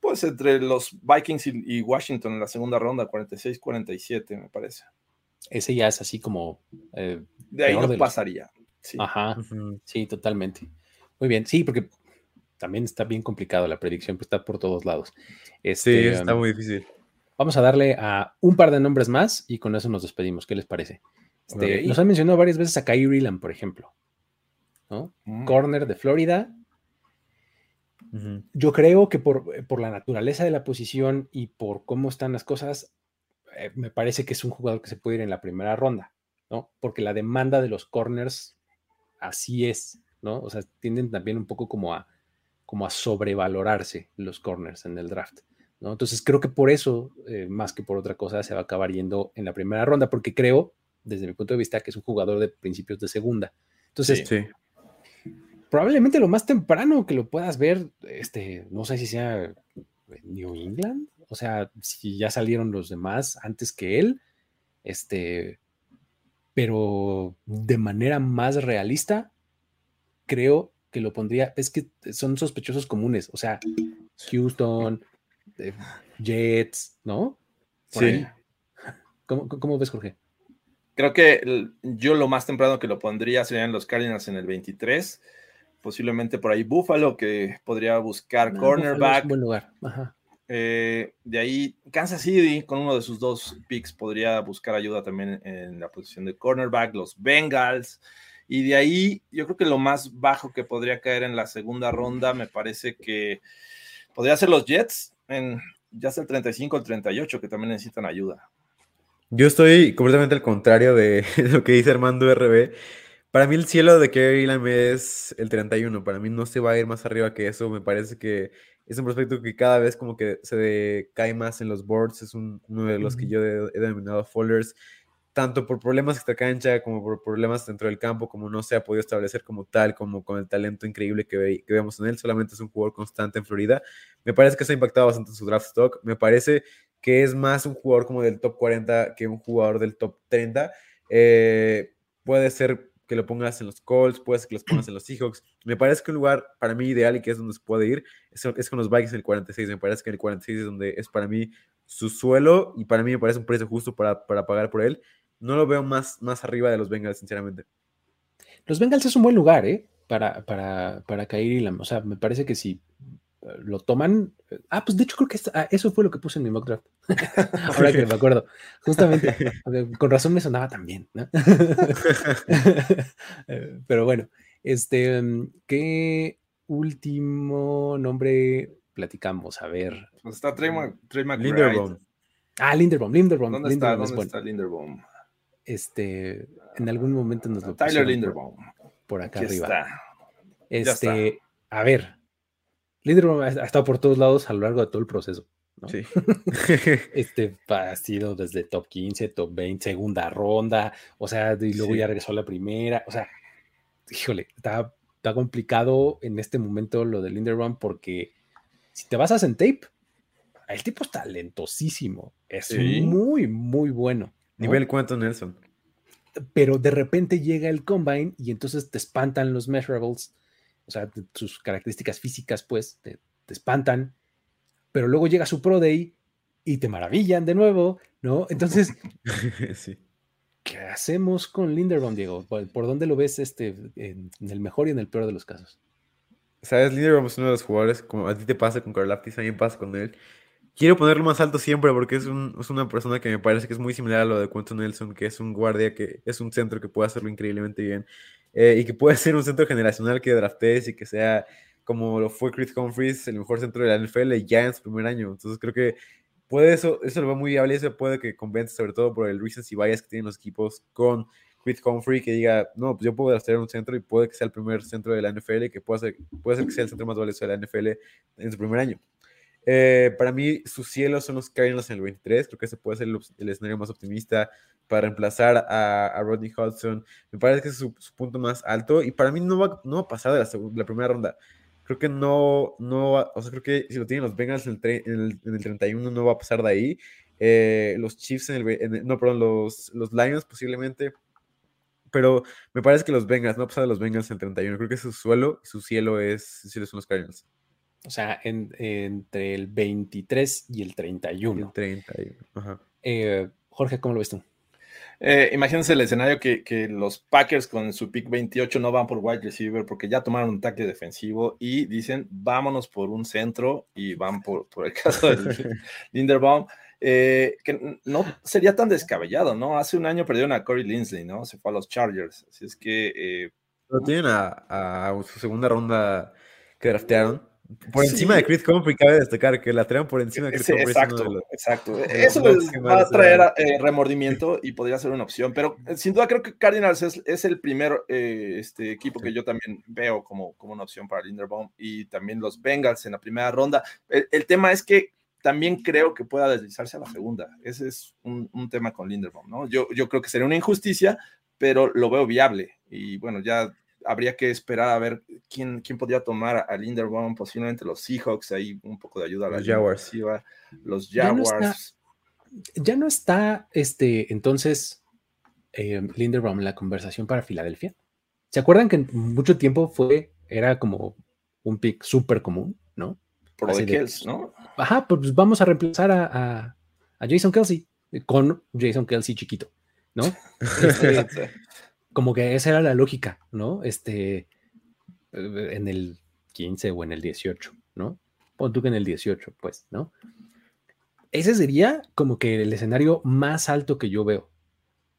pues entre los Vikings y, y Washington en la segunda ronda, 46-47 me parece. Ese ya es así como... eh, De ahí no de los- pasaría. Sí. ajá. Sí, totalmente. Muy bien, sí, porque también está bien complicado la predicción, pues está por todos lados. Sí, Este, está um, muy difícil. Vamos a darle a un par de nombres más y con eso nos despedimos. ¿Qué les parece? Este. Nos han mencionado varias veces a Kyrie Elam, por ejemplo. ¿no? Mm. Corner de Florida. Yo creo que por, por la naturaleza de la posición y por cómo están las cosas, eh, me parece que es un jugador que se puede ir en la primera ronda, ¿no? Porque la demanda de los corners así es, ¿no? O sea, tienden también un poco como a, como a sobrevalorarse los corners en el draft, ¿no? Entonces creo que por eso, eh, más que por otra cosa, se va a acabar yendo en la primera ronda, porque creo, desde mi punto de vista, que es un jugador de principios de segunda. Entonces, Sí. probablemente lo más temprano que lo puedas ver, este, no sé si sea New England, o sea, si ya salieron los demás antes que él, este, pero de manera más realista, creo que lo pondría, es que son sospechosos comunes, o sea, Houston, eh, Jets, ¿no? Sí. ¿Cómo, ¿Cómo, ves, Jorge? Creo que yo lo más temprano que lo pondría serían los Cardinals en el 23. Posiblemente por ahí Buffalo, que podría buscar No, cornerback. Buen lugar. Ajá. Eh, de ahí, Kansas City, con uno de sus dos picks, podría buscar ayuda también en la posición de cornerback, los Bengals. Y de ahí, yo creo que lo más bajo que podría caer en la segunda ronda, me parece que podría ser los Jets, en ya sea el 35 o el 38, que también necesitan ayuda. Yo estoy completamente al contrario de lo que dice Armando RB. Para mí el cielo de Kerry Lam es el 31. Para mí no se va a ir más arriba que eso. Me parece que es un prospecto que cada vez como que se cae más en los boards. Es un- uno de los que yo he, he denominado folders. Tanto por problemas extra cancha como por problemas dentro del campo, como no se ha podido establecer como tal, como con el talento increíble que, ve- que vemos en él. Solamente es un jugador constante en Florida. Me parece que eso ha impactado bastante en su draft stock. Me parece que es más un jugador como del top 40 que un jugador del top 30. Eh, puede ser que lo pongas en los Colts, puede ser que los pongas en los Seahawks. Me parece que un lugar para mí ideal y que es donde se puede ir es, es con los Vikings en el 46. Me parece que en el 46 es donde es para mí su suelo y para mí me parece un precio justo para, para pagar por él. No lo veo más, más arriba de los Bengals, sinceramente. Los Bengals es un buen lugar, ¿eh? Para, para, para Kairi Lam. O sea, me parece que si eh, lo toman. eh, Ah, pues de hecho creo que esta- ah, eso fue lo que puse en mi mock draft. Ahora que me acuerdo. Justamente. eh, Con razón me sonaba también, ¿no? Pero bueno, este, mm, ¿qué último nombre platicamos? A ver. Pues está Trey, Trey McBride. Linderbaum. Ah, Linderbaum, Linderbaum. ¿Dónde está, Linderbaum es ¿Dónde bueno. está Linderbaum? Este, en algún momento nos lo Tyler por- Linderbaum. por acá Aquí arriba. está. Ya está. Este, a ver, Linderbaum ha ha estado por todos lados a lo largo de todo el proceso. ¿no? Sí. Este ha sido desde top 15, top 20, segunda ronda, o sea, y luego Sí. ya regresó a la primera, o sea, híjole, está, está complicado en este momento lo de Linderbaum porque si te basas en tape, el tipo es talentosísimo, es Sí. muy, muy bueno. Nivel cuánto Nelson. pero de repente llega el combine y entonces te espantan los measurables, o sea, sus características físicas, pues, te, te espantan, pero luego llega su Pro Day y te maravillan de nuevo, ¿no? Entonces, sí. ¿qué hacemos con Linderbaum, Diego? ¿Por, por dónde lo ves este, en, en el mejor y en el peor de los casos? ¿Sabes? Linderbaum es uno de los jugadores, como a ti te pasa con Karlaftis, a mí me pasa con él. Quiero ponerlo más alto siempre porque es, un- es una persona que me parece que es muy similar a lo de Quentin Nelson, que es un guardia que es un centro que puede hacerlo increíblemente bien eh, y que puede ser un centro generacional que draftees y que sea como lo fue Chris Humphries, el mejor centro de la NFL ya en su primer año. Entonces creo que puede eso, eso lo veo muy viable y eso puede que convence sobre todo por el recency bias que tienen los equipos con Chris Humphrey que diga, no, pues yo puedo draftear un centro y puede que sea el primer centro de la NFL, que puede ser, puede ser que sea el centro más valioso de la NFL en su primer año. Eh, para mí, sus cielos son los Cardinals en el 23. Creo que ese puede ser el, escenario más optimista para reemplazar a, Rodney Hudson. Me parece que es su, su, punto más alto. Y para mí no va, no va a pasar de la, primera ronda. Creo que no, no va, o sea, creo que si lo tienen los Bengals en el, tre, en el, en el 31 no va a pasar de ahí. Eh, los Chiefs en el, no, perdón, los, los Lions posiblemente. Pero me parece que los Bengals, no va a pasar de los Bengals en el 31. Creo que su suelo su cielo es, su cielo son los Cardinals. O sea, en, entre el 23 y el 31. El 31. Ajá. Eh, Jorge, ¿cómo lo ves tú? Eh, imagínense el escenario que, que, los Packers con su pick 28 no van por wide receiver porque ya tomaron un tackle defensivo y dicen vámonos por un centro y van por, por el caso de Linderbaum, eh, que no sería tan descabellado, ¿no? Hace un año perdieron a Corey Linsley, ¿no? Se fue a los Chargers, así es que... Eh, Lo tienen a, a, su segunda ronda que draftearon. Por encima sí. de Chris Humphrey, cabe destacar que la traen por encima de Chris sí, Humphrey. Exacto, los, exacto. Eso les va a traer eh, remordimiento y podría ser una opción, pero eh, sin duda creo que Cardinals es, es el primer eh, este, equipo que yo también veo como, como una opción para Linderbaum y también los Bengals en la primera ronda. El, el tema es que también creo que pueda deslizarse a la segunda. Ese es un, un tema con Linderbaum, ¿no? Yo, yo creo que sería una injusticia, pero lo veo viable y bueno, ya habría que esperar a ver quién, quién podría tomar a Linderbaum, posiblemente los Seahawks, ahí un poco de ayuda a la los Jaguars. Los Jaguars. Ya no está, ya no está este, entonces eh, Linderbaum en la conversación para Filadelfia. ¿Se acuerdan que mucho tiempo fue, era como un pick súper común, ¿no? Por lo de Kells, ¿no? Ajá, pues vamos a reemplazar a, a, a Jason Kelsey con Jason Kelsey chiquito, ¿no? Este, como que esa era la lógica, ¿no? Este, en el 15 o en el 18, ¿no? Pon tú que en el 18, pues, ¿no? Ese sería como que el escenario más alto que yo veo,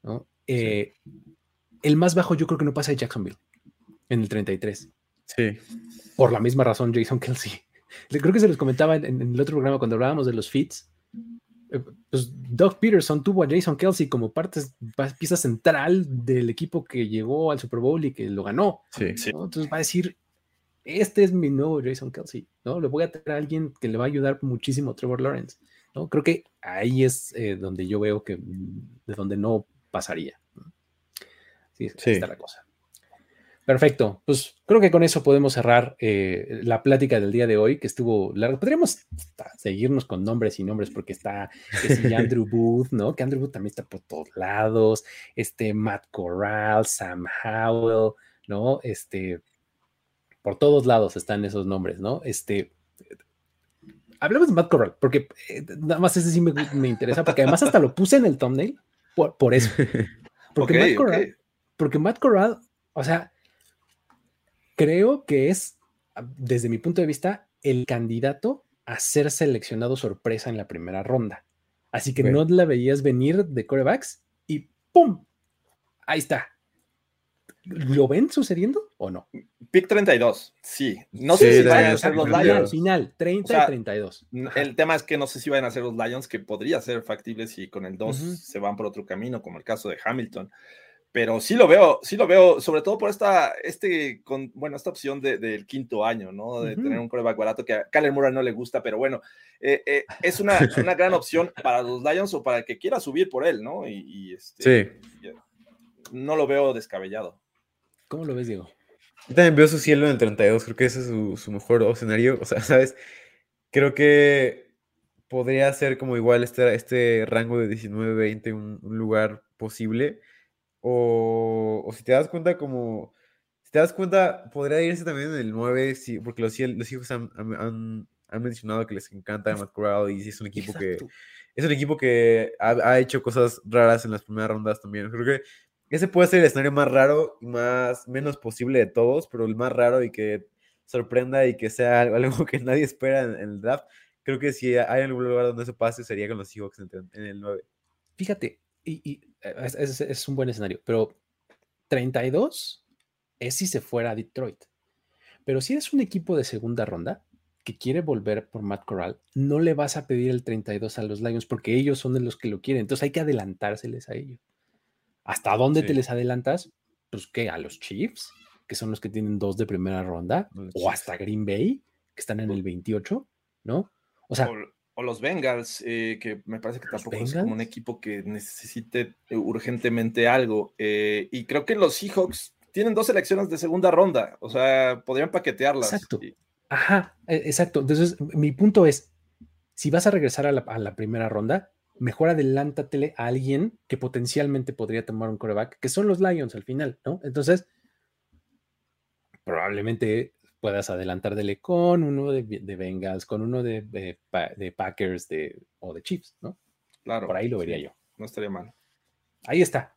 ¿no? Eh, el más bajo yo creo que no pasa de Jacksonville, en el 33. Sí. Por la misma razón, Jason Kelsey. Creo que se los comentaba en, el otro programa cuando hablábamos de los fits. Eh, pues Doug Peterson tuvo a Jason Kelsey como parte, pieza central del equipo que llegó al Super Bowl y que lo ganó. Sí, Entonces va a decir, este es mi nuevo Jason Kelsey, ¿no? Le voy a traer a alguien que le va a ayudar muchísimo a Trevor Lawrence, ¿no? Creo que ahí es eh, donde yo veo que de donde no pasaría. Sí, sí. está la cosa. Perfecto, pues creo que con eso podemos cerrar eh, la plática del día de hoy, que estuvo larga. Podríamos seguirnos con nombres y nombres, porque está Andrew Booth, ¿no? Que Andrew Booth también está por todos lados, este Matt Corral, Sam Howell, ¿no? Este, por todos lados están esos nombres, ¿no? Este, hablemos de Matt Corral, porque eh, nada más ese sí me, interesa, porque además hasta lo puse en el thumbnail por, eso. Porque Matt Corral, porque Matt Corral, o sea, creo que es, desde mi punto de vista, el candidato a ser seleccionado sorpresa en la primera ronda. Así que no la veías venir de corebacks y ¡pum! Ahí está. ¿Lo ven sucediendo o no? Pick 32, sí. No sé si vayan a ser los Lions. Final, 30 y 32. El tema es que no sé si vayan a ser los Lions, que podría ser factible si con el 2 se van por otro camino, como el caso de Hamilton pero sí lo veo, sí lo veo, sobre todo por esta, este, con, bueno, esta opción del quinto año, ¿no? De tener un coreback barato que a Kyler Murray no le gusta, pero bueno, eh, eh, es una, una, gran opción para los Lions o para el que quiera subir por él, ¿no? Y, este, sí. no lo veo descabellado. ¿Cómo lo ves, Diego? Yo también veo su cielo en el 32, creo que ese es su, su mejor escenario, o sea, ¿sabes? Creo que podría ser como igual este, este rango de 19-20 un, un lugar posible o, si te das cuenta, como. Si te das cuenta, podría irse también en el 9, sí, porque los, los hijos han, han, han, mencionado que les encanta Matt Corral y es un equipo que. Es un equipo que ha, hecho cosas raras en las primeras rondas también. Creo que ese puede ser el escenario más raro y más menos posible de todos, pero el más raro y que sorprenda y que sea algo, que nadie espera en, el draft. Creo que si hay algún lugar donde eso pase sería con los Seahawks en, en el 9. Fíjate, y, es, un buen escenario, pero 32 es si se fuera a Detroit. Pero si eres un equipo de segunda ronda que quiere volver por Matt Corral, no le vas a pedir el 32 a los Lions porque ellos son de los que lo quieren. Entonces hay que adelantárseles a ellos. ¿Hasta dónde te les adelantas? Pues que a los Chiefs, que son los que tienen dos de primera ronda, o hasta Green Bay, que están en el 28, ¿no? O sea, o los Bengals, eh, que me parece que tampoco es como un equipo que necesite eh, urgentemente algo. Eh, y creo que los Seahawks tienen dos selecciones de segunda ronda, o sea, podrían paquetearlas. Exacto. Ajá, e, exacto. Entonces, mi punto es, si vas a regresar a la, primera ronda, mejor adelántatele a alguien que potencialmente podría tomar un coreback, que son los Lions al final, ¿no? Entonces, probablemente puedas adelantarte con uno de, de Bengals, con uno de, de, Packers de, o de Chiefs, ¿no? Claro. Por ahí lo vería yo. No estaría mal. Ahí está.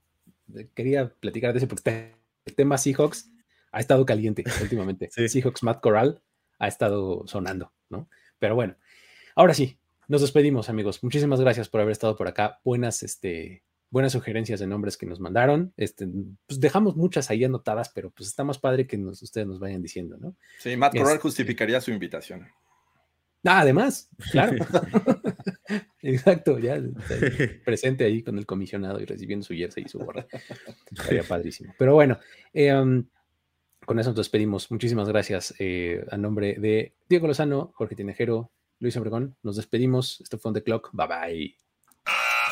Quería platicar de eso porque el tema Seahawks ha estado caliente últimamente. Seahawks Matt Corral ha estado sonando, ¿no? Pero bueno, ahora sí, nos despedimos, amigos. Muchísimas gracias por haber estado por acá. Buenas, este, buenas sugerencias de nombres que nos mandaron. Este, pues dejamos muchas ahí anotadas, pero pues está más padre que ustedes nos vayan diciendo, ¿no? Sí, Matt Corral este justificaría su invitación. Ah, además, claro. Exacto, ya presente ahí con el comisionado y recibiendo su jersey y su gorra. Estaría padrísimo. Pero bueno, em, con eso nos despedimos. Muchísimas gracias eh, a nombre de Diego Lozano, Jorge Tinejero, Luis Obregón. Nos despedimos. Esto fue On The Clock. Bye bye.